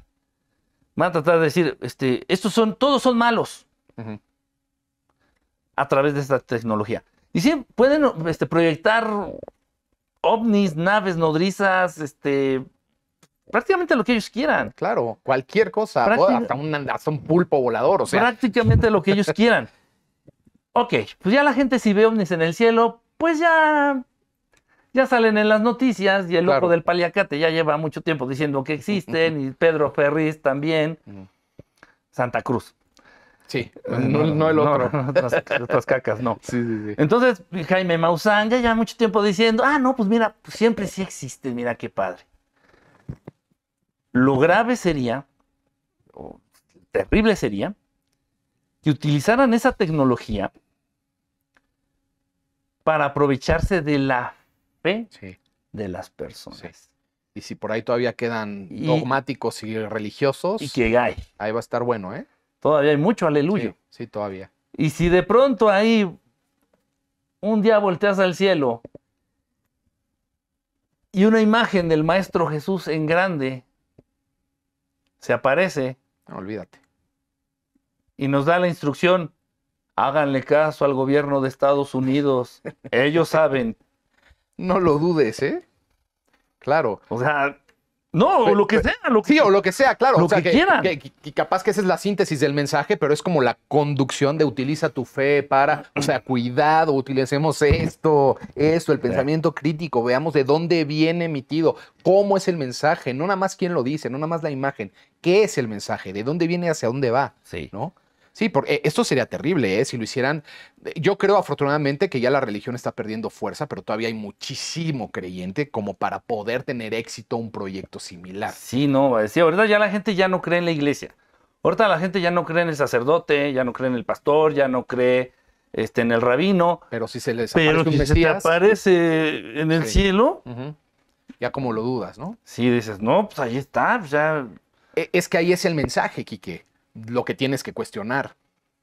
Van a tratar de decir, este, estos son, todos son malos a través de esta tecnología. Y sí, pueden este, proyectar ovnis, naves nodrizas, este, prácticamente lo que ellos quieran. Claro, cualquier cosa, Práctica- hasta, un, hasta un pulpo volador, o sea, prácticamente lo que ellos quieran. Ok, pues ya la gente si ve ovnis en el cielo, pues ya, ya salen en las noticias y el Claro. loco del paliacate ya lleva mucho tiempo diciendo que existen y Pedro Ferriz también. Ujú. Santa Cruz. sí, no, no el otro. No, otras, otras cacas, no. Sí, sí, sí. Entonces, Jaime Maussan ya lleva mucho tiempo diciendo, ah, no, pues mira, pues siempre sí existe, mira qué padre. Lo grave sería, o terrible sería, que utilizaran esa tecnología para aprovecharse de la fe Sí. de las personas. Sí. Y si por ahí todavía quedan Y- dogmáticos y religiosos, Y que hay. ahí va a estar bueno, ¿eh? Todavía hay mucho aleluya. Sí, sí, todavía. Y si de pronto ahí un día volteas al cielo y una imagen del Maestro Jesús en grande se aparece olvídate. y nos da la instrucción, háganle caso al gobierno de Estados Unidos, ellos saben. No lo dudes, ¿eh? Claro. O sea, no, o lo que sea, lo que Sí, o lo que sea, claro. Lo o sea, que quieran. que- que capaz que esa es la síntesis del mensaje, pero es como la conducción de utiliza tu fe para, o sea, cuidado, utilicemos esto, esto, el pensamiento crítico, veamos de dónde viene emitido, cómo es el mensaje, no nada más quién lo dice, no nada más la imagen, qué es el mensaje, de dónde viene, hacia dónde va, Sí. ¿no? Sí, porque esto sería terrible, ¿eh? Si lo hicieran. Yo creo afortunadamente que ya la religión está perdiendo fuerza, pero todavía hay muchísimo creyente como para poder tener éxito un proyecto similar. Sí, no, sí, ahorita ya la gente ya no cree en la iglesia. Ahorita la gente ya no cree en el sacerdote, ya no cree en el pastor, ya no cree este, en el rabino. Pero si se les Pero aparece un si se te aparece en el Sí. cielo, ya como lo dudas, ¿no? sí dices, no, pues ahí está, pues ya. E- Es que ahí es el mensaje, Quique, lo que tienes que cuestionar.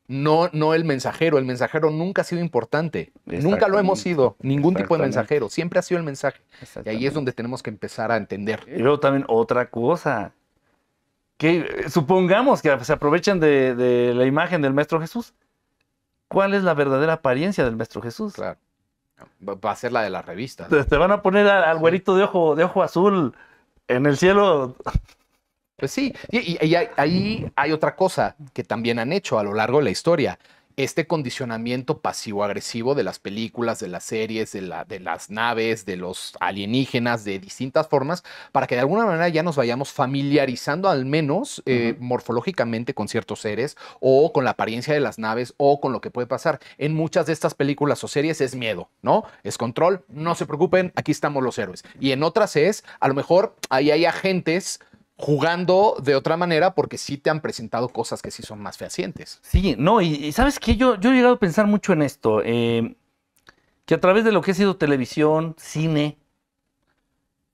No, no el mensajero, el mensajero nunca ha sido importante. Nunca lo hemos sido, ningún tipo de mensajero, siempre ha sido el mensaje. Y ahí es donde tenemos que empezar a entender. Y luego también otra cosa. Que eh, supongamos que se aprovechan de, de la imagen del Maestro Jesús. ¿Cuál es la verdadera apariencia del Maestro Jesús? Claro. Va a ser la de las revistas. Te, te van a poner al, al güerito de ojo, de ojo azul en el cielo. Pues sí, y, y- ahí hay otra cosa que también han hecho a lo largo de la historia. Este condicionamiento pasivo-agresivo de las películas, de las series, de, la- de las naves, de los alienígenas, de distintas formas, para que de alguna manera ya nos vayamos familiarizando al menos eh, morfológicamente con ciertos seres o con la apariencia de las naves o con lo que puede pasar. En muchas de estas películas o series es miedo, ¿no? Es control, no se preocupen, aquí estamos los héroes. Y en otras es, a lo mejor ahí hay agentes jugando de otra manera porque sí te han presentado cosas que sí son más fehacientes. Sí, no, y, y ¿sabes qué? Yo, yo he llegado a pensar mucho en esto. eh, que a través de lo que ha sido televisión, cine,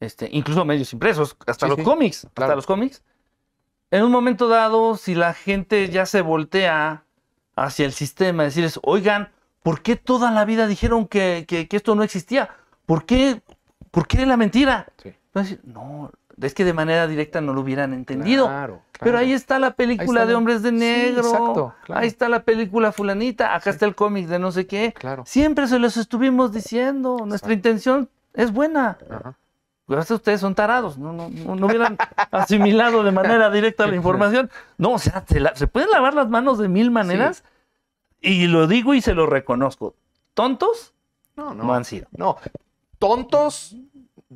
este, incluso medios impresos, hasta Sí, los sí, cómics, hasta los cómics, en un momento dado, si la gente ya se voltea hacia el sistema, decirles, oigan, ¿por qué toda la vida dijeron que, que- que esto no existía? ¿Por qué, ¿Por qué la mentira? Sí. No, es que de manera directa no lo hubieran entendido. Claro, Pero ahí está la película está de hombres de Sí, negro. exacto, claro. Ahí está la película fulanita. Acá Sí. está el cómic de no sé qué. Claro. Siempre se los estuvimos diciendo. Nuestra Exacto. intención es buena. Ajá. Ustedes son tarados. No, no, no, no hubieran asimilado de manera directa la información. No, o sea, se, la- se pueden lavar las manos de mil maneras. Y lo digo y se lo reconozco. Tontos No, no, no. han sido. No, tontos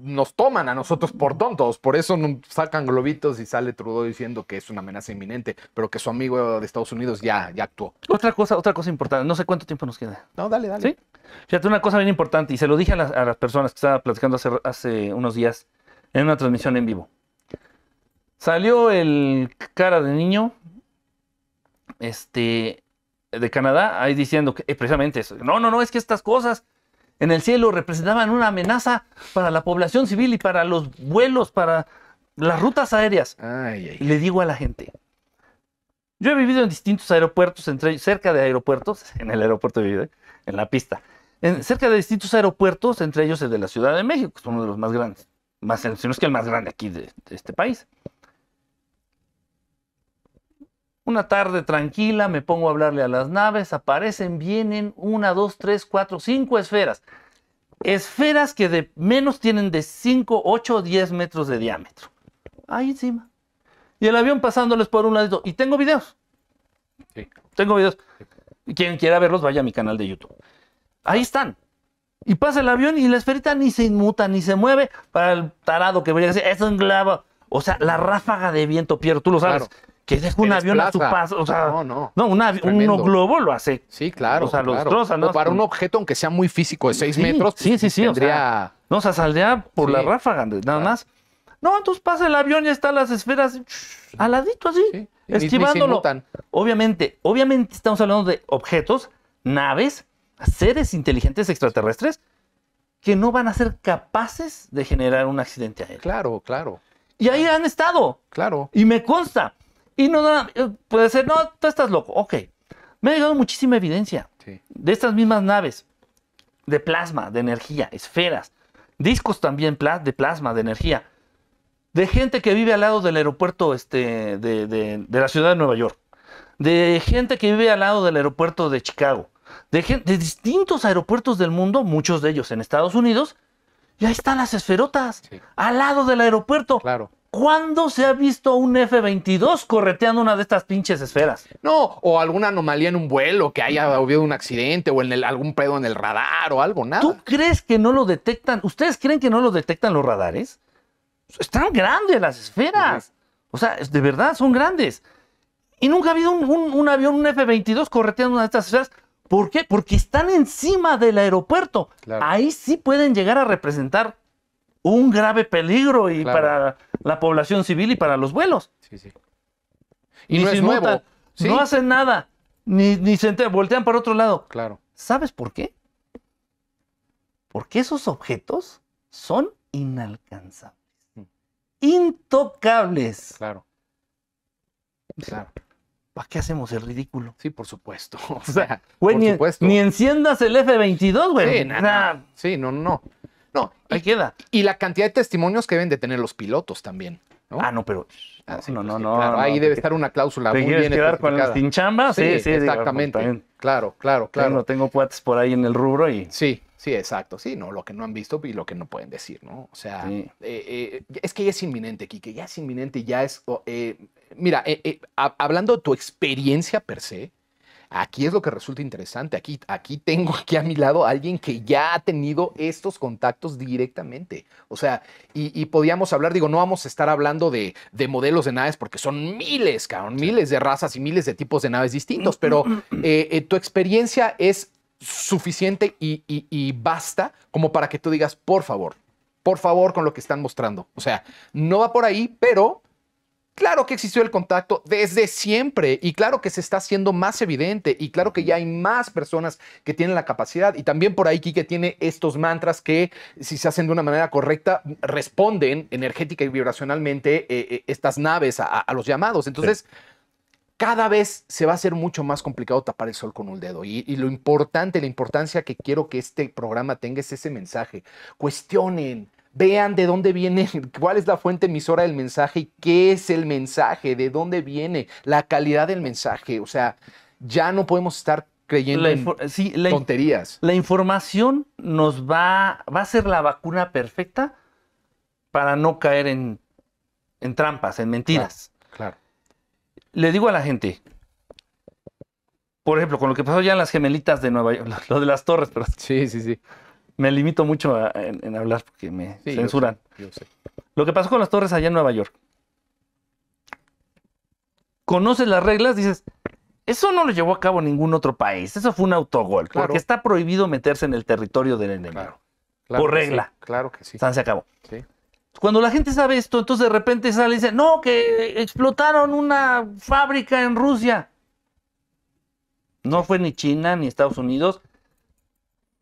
nos toman a nosotros por tontos, por eso no- sacan globitos y sale Trudeau diciendo que es una amenaza inminente, pero que su amigo de Estados Unidos ya, ya actuó. Otra cosa, otra cosa importante. No sé cuánto tiempo nos queda. No, dale, dale. ¿Sí? Fíjate, una cosa bien importante, y se lo dije a las, a las personas que estaba platicando hace, hace unos días en una transmisión en vivo. Salió el cara de niño este, de Canadá ahí diciendo que eh, precisamente eso. No, no, no, es que estas cosas en el cielo representaban una amenaza para la población civil y para los vuelos, para las rutas aéreas. Le digo a la gente, yo he vivido en distintos aeropuertos, entre, cerca de aeropuertos, en el aeropuerto he vivido, ¿eh? en la pista, en, cerca de distintos aeropuertos, entre ellos el de la Ciudad de México, que es uno de los más grandes, más, si no es que el más grande aquí de, de este país. Una tarde tranquila, me pongo a hablarle a las naves, aparecen, vienen una, dos, tres, cuatro, cinco esferas. Esferas que de menos tienen de 5, 8 o 10 metros de diámetro. Ahí encima. Y el avión pasándoles por un lado. Y tengo videos. Sí. Tengo videos. Quien quiera verlos, vaya a mi canal de YouTube. Ahí están. Y pasa el avión y la esferita ni se inmuta, ni se mueve. Para el tarado que vería decir, es un globo. O sea, la ráfaga de viento, Pierre, tú lo sabes que deja un avión a su paso. O sea, no, no. No, un globo lo hace. Sí, claro. O sea, lo destroza, ¿no? O para un objeto, aunque sea muy físico, de 6 metros. Sí, sí, sí. Tendría... no, o sea, saldría por la ráfaga, nada más. No, entonces pasa el avión y están las esferas aladito así, esquivándolo. obviamente, obviamente estamos hablando de objetos, naves, seres inteligentes extraterrestres que no van a ser capaces de generar un accidente aéreo. Claro, claro. Y ahí han estado. Claro. Y me consta. Y no, eh, puede ser, no, tú estás loco. Ok. Me ha llegado muchísima evidencia de estas mismas naves, de plasma, de energía, esferas, discos también de plasma, de energía, de gente que vive al lado del aeropuerto este, de, la ciudad de Nueva York, de gente que vive al lado del aeropuerto de Chicago, de, de distintos aeropuertos del mundo, muchos de ellos en Estados Unidos, y ahí están las esferotas, al lado del aeropuerto. Claro. ¿Cuándo se ha visto un F-22 correteando una de estas pinches esferas? No, o alguna anomalía en un vuelo, que haya habido un accidente o en algún pedo en el radar o algo, nada. ¿Tú crees que no lo detectan? ¿Ustedes creen que no lo detectan los radares? Están grandes las esferas. O sea, de verdad, son grandes. Y nunca ha habido un, avión, un F-22 correteando una de estas esferas. ¿Por qué? Porque están encima del aeropuerto. Ahí sí pueden llegar a representar un grave peligro y para la población civil y para los vuelos. Sí, sí. Y no es nuevo. No hacen nada. Ni, ni se voltean para otro lado. Claro. ¿Sabes por qué? Porque esos objetos son inalcanzables. Mm. Intocables. Claro. Claro. ¿Para qué hacemos el ridículo? Sí, por supuesto. O sea, güey, ni, ni, enciendas el F-22, güey. Sí, sí, no, no. No, ahí queda. Y la cantidad de testimonios que deben de tener los pilotos también. Ah, no, pero. Ah, no, no, no, ahí debe estar una cláusula muy bien quedar con las tinchambas? Sí, sí, exactamente. claro, claro, claro. Tengo, tengo puates por ahí en el rubro y. Sí, sí, exacto. Sí, no, lo que no han visto y lo que no pueden decir, ¿no? O sea, eh, eh, es que ya es inminente, Kike, ya es inminente, ya es. Eh, mira, hablando de tu experiencia per se, Aquí es lo que resulta interesante. Aquí, aquí tengo aquí a mi lado a alguien que ya ha tenido estos contactos directamente. O sea, y, podíamos hablar, digo, no vamos a estar hablando de, modelos de naves porque son miles, cabrón, miles de razas y miles de tipos de naves distintos, pero eh, eh, tu experiencia es suficiente y, y basta como para que tú digas, por favor, por favor, con lo que están mostrando. O sea, no va por ahí, pero Claro que existió el contacto desde siempre y claro que se está haciendo más evidente y claro que ya hay más personas que tienen la capacidad y también por ahí que tiene estos mantras que si se hacen de una manera correcta responden energética y vibracionalmente eh, eh, estas naves a, los llamados. Entonces, cada vez se va a hacer mucho más complicado tapar el sol con un dedo y, y lo importante, la importancia que quiero que este programa tenga es ese mensaje. Cuestionen Vean de dónde viene, cuál es la fuente emisora del mensaje y qué es el mensaje, de dónde viene, la calidad del mensaje. O sea, ya no podemos estar creyendo en tonterías. La información nos va, va a ser la vacuna perfecta para no caer en, trampas, en mentiras. Claro, Le digo a la gente, por ejemplo, con lo que pasó ya en las gemelitas de Nueva York, lo de las torres, pero sí, sí, sí me limito mucho en, hablar porque me censuran. Lo que pasó con las torres allá en Nueva York. Conoces las reglas, dices, eso no lo llevó a cabo ningún otro país. Eso fue un autogol. Porque está prohibido meterse en el territorio del enemigo. por regla. Claro que sí. se acabó. Cuando la gente sabe esto, entonces de repente sale y dice, no, que explotaron una fábrica en Rusia. No fue ni China ni Estados Unidos,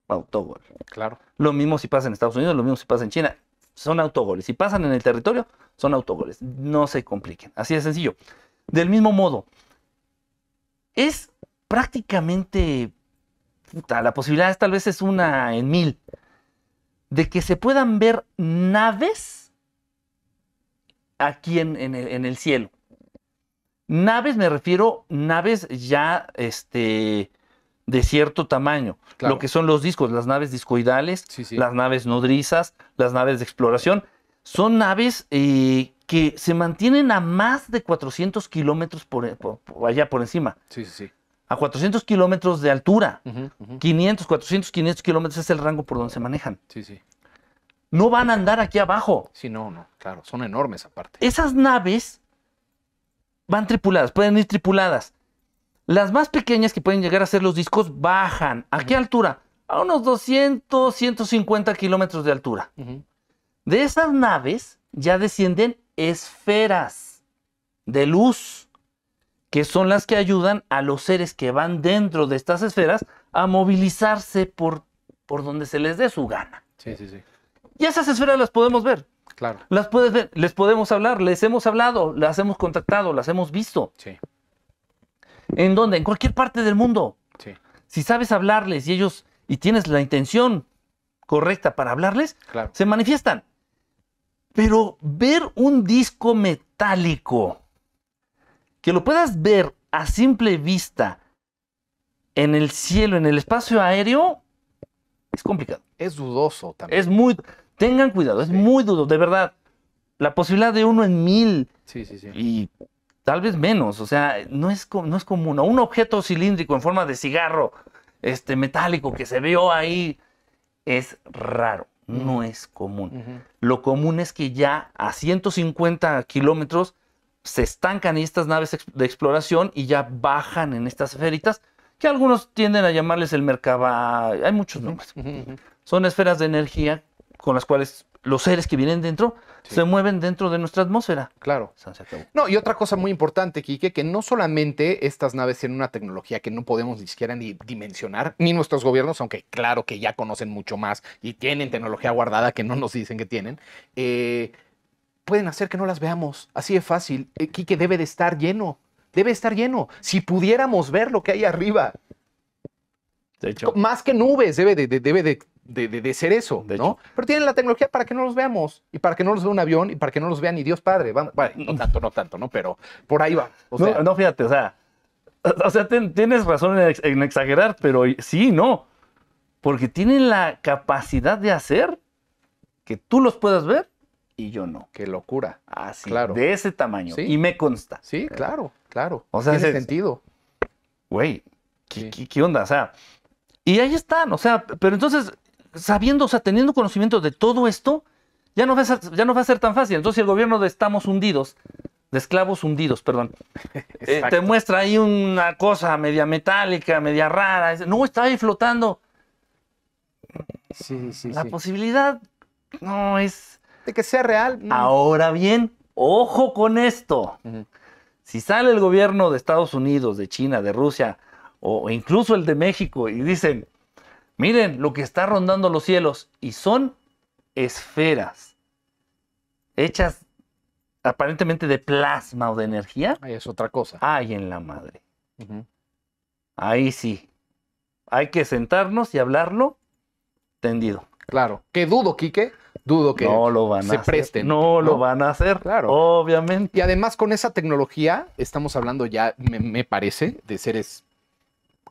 autogol. Claro. Lo mismo si pasa en Estados Unidos, lo mismo si pasa en China. Son autogoles. Si pasan en el territorio, son autogoles. No se compliquen. Así de sencillo. Del mismo modo, es prácticamente, puta, la posibilidad tal vez es una en mil, de que se puedan ver naves aquí en, en el, en el cielo. Naves, me refiero, naves ya este, de cierto tamaño. Claro. Lo que son los discos, las naves discoidales, Sí, sí. las naves nodrizas, las naves de exploración. Son naves eh, que se mantienen a más de 400 kilómetros por, por- por allá por encima. Sí, sí, sí. A 400 kilómetros de altura. Ujú, ujú. 500, 400, 500 kilómetros es el rango por donde se manejan. Sí, sí. No van a andar aquí abajo. Sí, no, no, claro. Son enormes aparte. Esas naves van tripuladas, pueden ir tripuladas. Las más pequeñas que pueden llegar a ser los discos bajan. ¿A qué altura? A unos 200, 150 kilómetros de altura. De esas naves ya descienden esferas de luz, que son las que ayudan a los seres que van dentro de estas esferas a movilizarse por, por donde se les dé su gana. Sí, sí, sí. Y esas esferas las podemos ver. Claro. Las puedes ver, les podemos hablar, les hemos hablado, las hemos contactado, las hemos visto. Sí, ¿En dónde? En cualquier parte del mundo. sí. Si sabes hablarles y ellos, y tienes la intención correcta para hablarles, Claro. se manifiestan. Pero ver un disco metálico, que lo puedas ver a simple vista en el cielo, en el espacio aéreo, es complicado. Es dudoso también. Es muy... Tengan cuidado, es Sí. muy duro, de verdad. La posibilidad de uno en mil Sí, sí, sí. y tal vez menos, o sea, no es, no es común. Un objeto cilíndrico en forma de cigarro este, metálico que se vio ahí es raro, no es común. Lo común es que ya a 150 kilómetros se estancan estas naves de exploración y ya bajan en estas esferitas, que algunos tienden a llamarles el Merkaba, hay muchos nombres. Son esferas de energía con las cuales los seres que vienen dentro Sí. se mueven dentro de nuestra atmósfera. Claro. No, y otra cosa muy importante, Quique, que no solamente estas naves tienen una tecnología que no podemos ni siquiera ni dimensionar, ni nuestros gobiernos, aunque claro que ya conocen mucho más y tienen tecnología guardada que no nos dicen que tienen, eh, pueden hacer que no las veamos. Así de fácil. Eh, Quique debe de estar lleno. Debe estar lleno. Si pudiéramos ver lo que hay arriba, De hecho, más que nubes, debe de, de- debe de, de- de- de ser eso, De ¿no? hecho. Pero tienen la tecnología para que no los veamos y para que no los vea un avión y para que no los vea ni Dios Padre. Vamos, bueno, no tanto, no tanto, ¿no? Pero por ahí va. O no, sea, no, fíjate, o sea, o sea, ten- tienes razón en, ex- en exagerar, pero sí, no. Porque tienen la capacidad de hacer que tú los puedas ver y yo no. qué locura. Así, Claro. de ese tamaño. Sí. Y me consta. Sí, claro, claro. O sea, tiene es- sentido. Güey, ¿qué, Sí. qué- qué onda? O sea, y ahí están, o sea, pero entonces, sabiendo, o sea, teniendo conocimiento de todo esto, ya no va a ser, ya no va a ser tan fácil. Entonces, el gobierno de Estamos Hundidos, de esclavos hundidos, perdón, eh, te muestra ahí una cosa media metálica, media rara. No, está ahí flotando. Sí, sí, La sí. posibilidad no es. De que sea real. Ahora bien, ojo con esto. Si sale el gobierno de Estados Unidos, de China, de Rusia, o incluso el de México, y dicen, miren lo que está rondando los cielos, y son esferas hechas aparentemente de plasma o de energía, Ahí es otra cosa. ay en la madre. Ahí sí. Hay que sentarnos y hablarlo tendido. Claro. Que dudo, Quique. Dudo que. no lo van a se hacer. presten, No, lo van a hacer. Claro. Obviamente. Y además con esa tecnología estamos hablando ya, me, me parece, de seres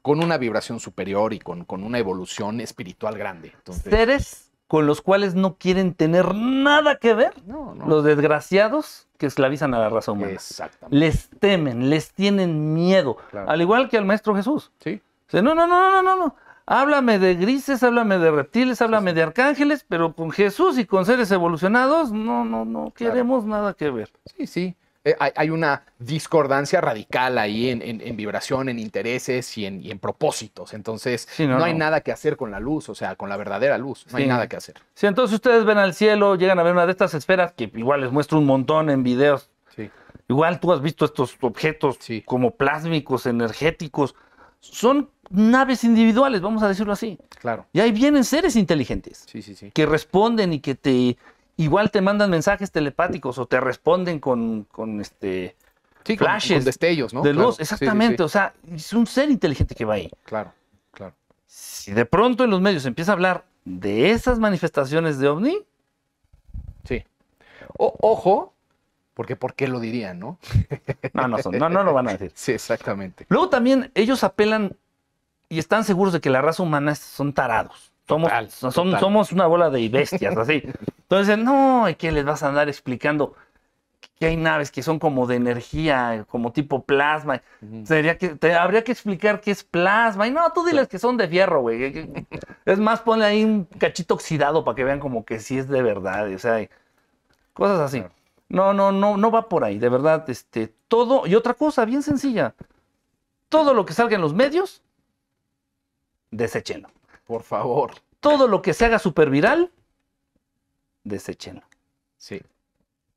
con una vibración superior y con, con una evolución espiritual grande. Entonces, Seres con los cuales no quieren tener nada que ver. no, no. Los desgraciados que esclavizan a la raza humana. Exactamente. Les temen, les tienen miedo. Claro. Al igual que al maestro Jesús. Sí. Dice, no, no, no, no, no, no. Háblame de grises, háblame de reptiles, háblame de arcángeles, pero con Jesús y con seres evolucionados, no, no, no queremos nada que ver. Sí, sí. Eh, hay, una discordancia radical ahí en, en- en vibración, en intereses y en, y en propósitos. Entonces, Sí, no, no, hay no. nada que hacer con la luz, o sea, con la verdadera luz. No hay Sí. nada que hacer. Si entonces ustedes ven al cielo, llegan a ver una de estas esferas, que igual les muestro un montón en videos, Sí. igual tú has visto estos objetos Sí. como plásmicos, energéticos, son naves individuales, vamos a decirlo así. Claro. Y ahí vienen seres inteligentes Sí, sí, sí. que responden y que te igual te mandan mensajes telepáticos o te responden con, con este Sí, Flashes con destellos, ¿no? de Claro. luz. Sí, sí, sí. Exactamente. O sea, es un ser inteligente que va ahí. Claro, claro. Si de pronto en los medios se empieza a hablar de esas manifestaciones de ovni, Sí. O- ojo, porque ¿por qué lo dirían, no? no, no, son- no, no lo van a decir. Sí, exactamente. Luego también ellos apelan y están seguros de que la raza humana son tarados. Somos, Total, son- total. somos una bola de bestias, así. Entonces, no, ¿y qué les vas a andar explicando? Que hay naves que son como de energía, como tipo plasma. Sería que, te, habría que explicar qué es plasma. Y no, tú diles que son de fierro, güey. Es más, ponle ahí un cachito oxidado para que vean como que sí es de verdad. O sea, cosas así. No, no, no, no va por ahí, de verdad. Este, todo, y otra cosa, bien sencilla. Todo lo que salga en los medios, deséchenlo. Por favor. Todo lo que se haga súper viral, deséchenlo. Sí.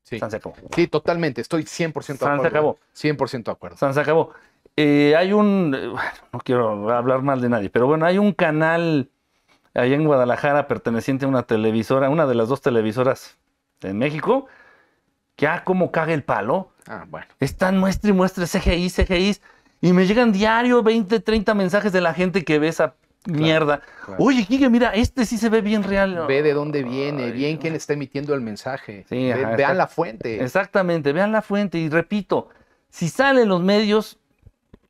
Sí. San se acabó. Sí, totalmente. Estoy 100% de San acuerdo. se acabó. 100% de acuerdo. San se acabó. Eh, hay un, eh, bueno, no quiero hablar mal de nadie, pero bueno, hay un canal allá en Guadalajara perteneciente a una televisora, una de las dos televisoras en México, que ah, como caga el palo. Ah, bueno. Están muestre y muestre CGI, CGI, y me llegan diario 20, 30 mensajes de la gente que ve esa mierda. claro. Oye, Kike, mira, este sí se ve bien real. Ve de dónde viene, Ay, bien no. quién está emitiendo el mensaje. Sí, Ve- ajá, vean la fuente. Exactamente, vean la fuente y repito, si salen los medios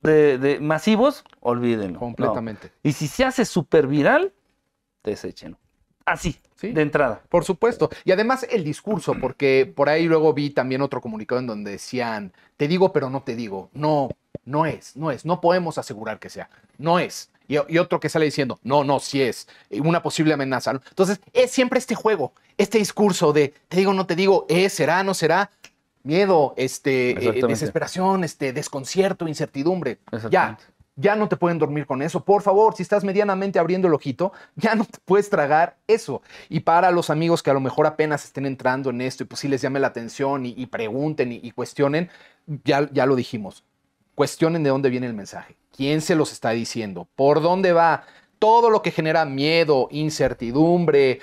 de, de masivos, olvídenlo. No. Completamente. Y si se hace súper viral, deséchenlo. Así, Sí. de entrada. Por supuesto. Y además el discurso, porque por ahí luego vi también otro comunicado en donde decían, te digo pero no te digo. No, no es, no es. No podemos asegurar que sea. No es. Y, y otro que sale diciendo, no, no, sí es. Una posible amenaza. ¿no? Entonces, es siempre este juego, este discurso de, te digo, no te digo, es, será, no será. Miedo, este, eh, desesperación, este, desconcierto, incertidumbre. Ya, ya no te pueden dormir con eso. Por favor, si estás medianamente abriendo el ojito, ya no te puedes tragar eso. Y para los amigos que a lo mejor apenas estén entrando en esto y pues sí les llame la atención y, y pregunten y, y cuestionen, ya, ya lo dijimos. Cuestionen de dónde viene el mensaje. ¿Quién se los está diciendo? ¿Por dónde va? Todo lo que genera miedo, incertidumbre,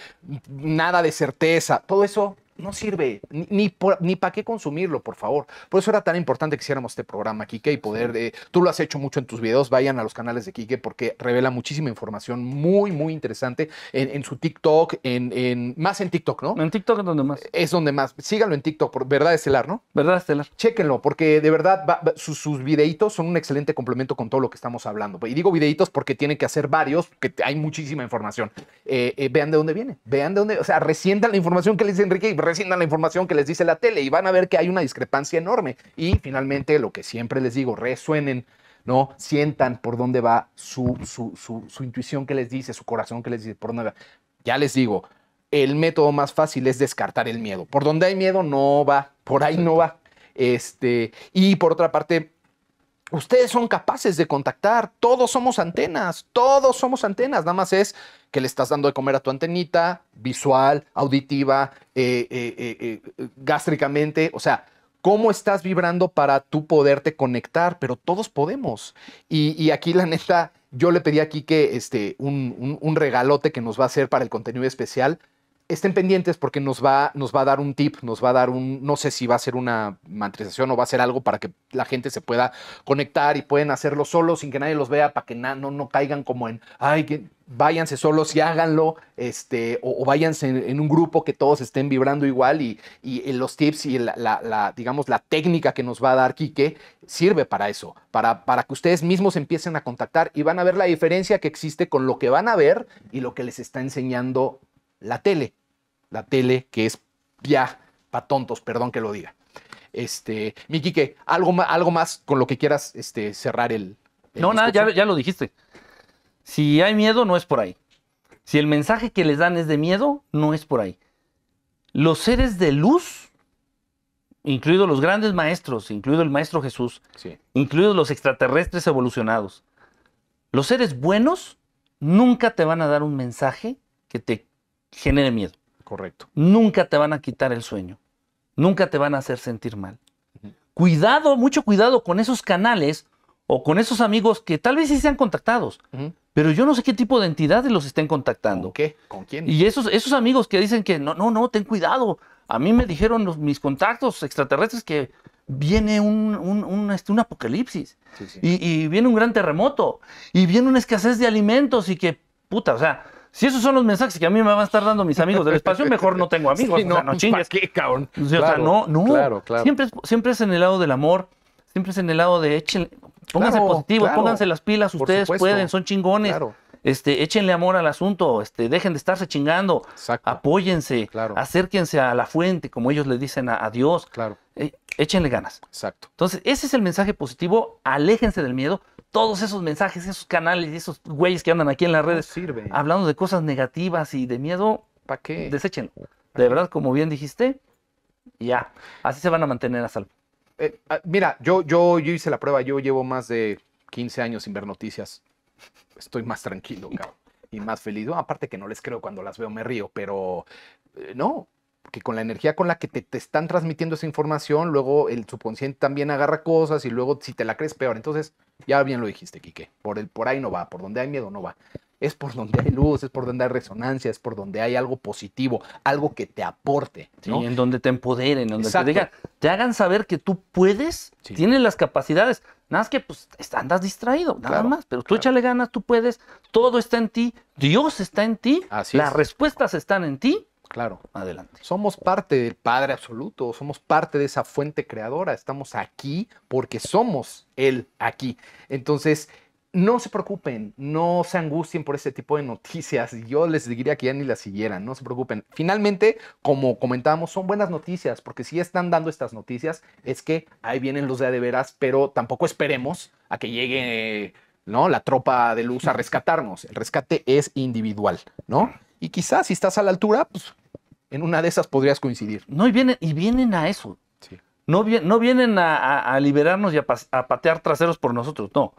nada de certeza, todo eso no sirve, ni, ni, ni para qué consumirlo, por favor. Por eso era tan importante que hiciéramos este programa, Kike, y poder, eh, tú lo has hecho mucho en tus videos, vayan a los canales de Kike porque revela muchísima información muy, muy interesante en, en su TikTok, en, en- más en TikTok, ¿no? En TikTok es donde más. Es donde más, síganlo en TikTok, por verdad estelar, ¿no? ¿Verdad, Estelar? Chéquenlo, porque de verdad va- va- sus, sus videitos son un excelente complemento con todo lo que estamos hablando. Y digo videitos porque tienen que hacer varios, que hay muchísima información. Eh, eh, vean de dónde viene, vean de dónde, o sea, resientan la información que les dice Enrique y resientan la información que les dice la tele y van a ver que hay una discrepancia enorme. Y finalmente, lo que siempre les digo, resuenen. ¿no? Sientan por dónde va su, su, su, su intuición que les dice, su corazón que les dice, por dónde va. Ya les digo, el método más fácil es descartar el miedo. Por donde hay miedo no va, por ahí no va. Este, y por otra parte, ustedes son capaces de contactar, todos somos antenas, todos somos antenas, nada más es que le estás dando de comer a tu antenita, visual, auditiva, eh, eh, eh, eh, gástricamente, o sea, cómo estás vibrando para tú poderte conectar, pero todos podemos. Y, y aquí la neta, yo le pedí aquí que este, un, un- un regalote que nos va a hacer para el contenido especial. Estén pendientes porque nos va, nos va a dar un tip, nos va a dar un, no sé si va a ser una mantrización o va a ser algo para que la gente se pueda conectar y pueden hacerlo solos sin que nadie los vea, para que no, no caigan como en, ay, que váyanse solos y háganlo, este, o, váyanse en, un grupo que todos estén vibrando igual y, y, los tips y la, digamos, la técnica que nos va a dar Quique sirve para eso, para, para que ustedes mismos empiecen a contactar y van a ver la diferencia que existe con lo que van a ver y lo que les está enseñando la tele. La tele que es ya para tontos, perdón que lo diga. Este, mi Quique, algo más, algo más con lo que quieras este, cerrar el. el No, nada, ya, ya lo dijiste. Si hay miedo, no es por ahí. Si el mensaje que les dan es de miedo, no es por ahí. Los seres de luz, incluidos los grandes maestros, incluido el maestro Jesús, Sí, incluidos los extraterrestres evolucionados, los seres buenos nunca te van a dar un mensaje que te genere miedo. correcto. Nunca te van a quitar el sueño. Nunca te van a hacer sentir mal. Cuidado, mucho cuidado con esos canales o con esos amigos que tal vez sí sean contactados, pero yo no sé qué tipo de entidades los estén contactando. ¿Con qué? ¿Con quién? Y esos, esos amigos que dicen que no, no, no, ten cuidado. A mí me dijeron los, mis contactos extraterrestres que viene un, un, este, un apocalipsis Y, y, viene un gran terremoto y viene una escasez de alimentos y que, puta, o sea, si esos son los mensajes que a mí me van a estar dando mis amigos del espacio, mejor no tengo amigos. no, o sea, no chingues. ¿Qué, cabrón? O sea, no, no. Claro, claro. Siempre, es, siempre es en el lado del amor, siempre es en el lado de échenle, pónganse positivos, pónganse las pilas, ustedes pueden, son chingones. Claro. Este, échenle amor al asunto, este, dejen de estarse chingando, apóyense, acérquense a la fuente, como ellos le dicen a, Dios, claro. Eh, échenle ganas. Exacto. Entonces, ese es el mensaje positivo, aléjense del miedo. Todos esos mensajes, esos canales y esos güeyes que andan aquí en las redes hablando de cosas negativas y de miedo, ¿para qué? Deséchenlo. De verdad, como bien dijiste, ya, así se van a mantener a salvo. Eh, ah, mira, yo, yo, yo hice la prueba, yo llevo más de 15 años sin ver noticias estoy más tranquilo, cabrón, y más feliz. aparte que no les creo cuando las veo, me río, pero eh, no, que con la energía con la que te, están transmitiendo esa información, luego el subconsciente también agarra cosas y luego si te la crees peor. Entonces, ya bien lo dijiste, Quique, por, el, por ahí no va, por donde hay miedo no va. Es por donde hay luz, es por donde hay resonancia, es por donde hay algo positivo, algo que te aporte. ¿no? en donde te empoderen, donde te digan, te hagan saber que tú puedes, tienes las capacidades. Nada más que pues andas distraído, nada más. Pero tú échale ganas, tú puedes, todo está en ti, Dios está en ti, las respuestas están en ti. Claro. Adelante. Somos parte del Padre Absoluto, somos parte de esa fuente creadora, estamos aquí porque somos Él aquí. Entonces, no se preocupen, no se angustien por ese tipo de noticias. Yo les diría que ya ni las siguieran, no se preocupen. Finalmente, como comentábamos, son buenas noticias, porque si están dando estas noticias, es que ahí vienen los de, de veras, pero tampoco esperemos a que llegue ¿no? la tropa de luz a rescatarnos. El rescate es individual, ¿no? Y quizás si estás a la altura, pues en una de esas podrías coincidir. No, y vienen, y vienen a eso. No, no, vienen a, liberarnos y a, a patear traseros por nosotros, no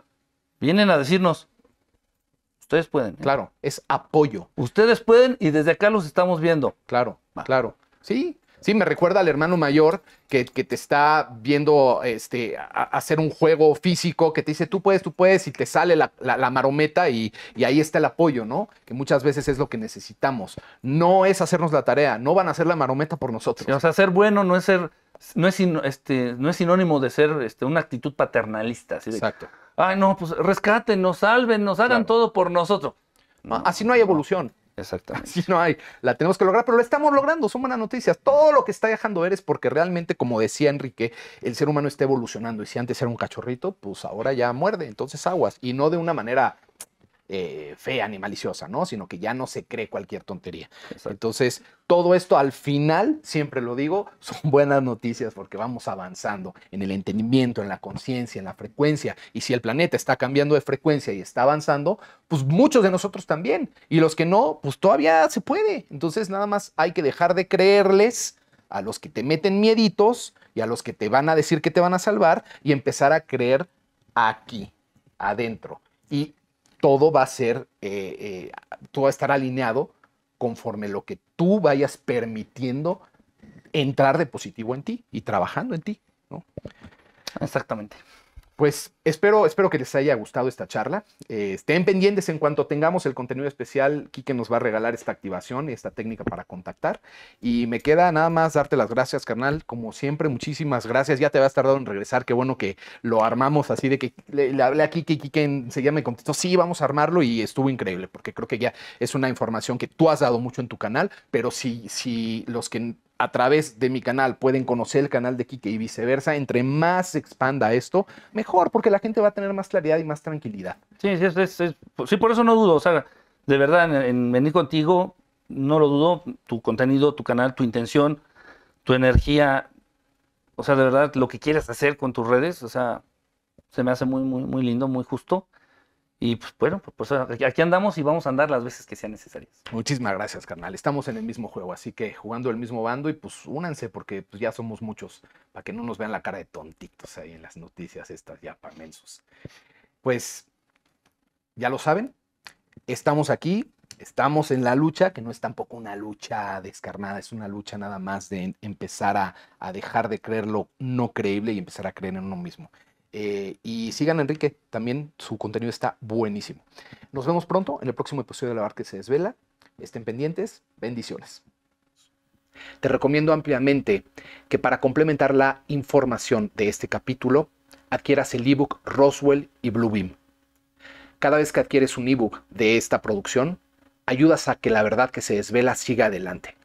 Vienen a decirnos, ustedes pueden. ¿eh? Claro, es apoyo. Ustedes pueden y desde acá los estamos viendo. Claro, claro. Sí, sí, me recuerda al hermano mayor que, te está viendo este, hacer un juego físico, que te dice, tú puedes, tú puedes, y te sale la, marometa y, ahí está el apoyo, ¿no? Que muchas veces es lo que necesitamos. No es hacernos la tarea, no van a hacer la marometa por nosotros. o sea, ser bueno no es ser, no es, este, no es sinónimo de ser este, una actitud paternalista. Exacto ay, no, pues rescaten, nos salven, nos hagan todo por nosotros. así no hay evolución. Exactamente. Así no hay. La tenemos que lograr, pero lo estamos logrando. Son buenas noticias. Todo lo que está dejando ver es porque realmente, como decía Enrique, el ser humano está evolucionando. Y si antes era un cachorrito, pues ahora ya muerde. Entonces aguas. Y no de una manera eh, fea ni maliciosa, ¿no? Sino que ya no se cree cualquier tontería. Entonces, todo esto al final, siempre lo digo, son buenas noticias porque vamos avanzando en el entendimiento, en la conciencia, en la frecuencia. Y si el planeta está cambiando de frecuencia y está avanzando, pues muchos de nosotros también. Y los que no, pues todavía se puede. Entonces, nada más hay que dejar de creerles a los que te meten mieditos y a los que te van a decir que te van a salvar y empezar a creer aquí, adentro. Y todo va a ser, eh, eh, a estar alineado conforme lo que tú vayas permitiendo entrar de positivo en ti y trabajando en ti. ¿no? Exactamente. Pues espero, espero que les haya gustado esta charla. Eh, estén pendientes en cuanto tengamos el contenido especial. Kike nos va a regalar esta activación y esta técnica para contactar. Y me queda nada más darte las gracias, carnal. Como siempre, muchísimas gracias. Ya te habías tardado en regresar. Qué bueno que lo armamos así de que le, hablé a Kike y Kike enseguida me contestó, sí, vamos a armarlo y estuvo increíble porque creo que ya es una información que tú has dado mucho en tu canal, pero si, si los que a través de mi canal pueden conocer el canal de Kike y viceversa. Entre más se expanda esto, mejor, porque la gente va a tener más claridad y más tranquilidad. Sí, sí, sí, por eso no dudo. O sea, de verdad, en, venir contigo, no lo dudo. Tu contenido, tu canal, tu intención, tu energía, o sea, de verdad, lo que quieres hacer con tus redes, o sea, se me hace muy, muy, muy lindo, muy justo. Y pues bueno, pues, pues aquí andamos y vamos a andar las veces que sean necesarias. Muchísimas gracias, carnal. Estamos en el mismo juego, así que jugando el mismo bando y pues únanse porque pues, ya somos muchos, para que no nos vean la cara de tontitos ahí en las noticias estas ya mensos. Pues ya lo saben, estamos aquí, estamos en la lucha, que no es tampoco una lucha descarnada, es una lucha nada más de empezar a, a dejar de creer lo no creíble y empezar a creer en uno mismo. Eh, y sigan Enrique, también su contenido está buenísimo. Nos vemos pronto en el próximo episodio de La Bar que se desvela. Estén pendientes. Bendiciones. Te recomiendo ampliamente que para complementar la información de este capítulo, adquieras el ebook Roswell y Bluebeam. Cada vez que adquieres un ebook de esta producción, ayudas a que la verdad que se desvela siga adelante.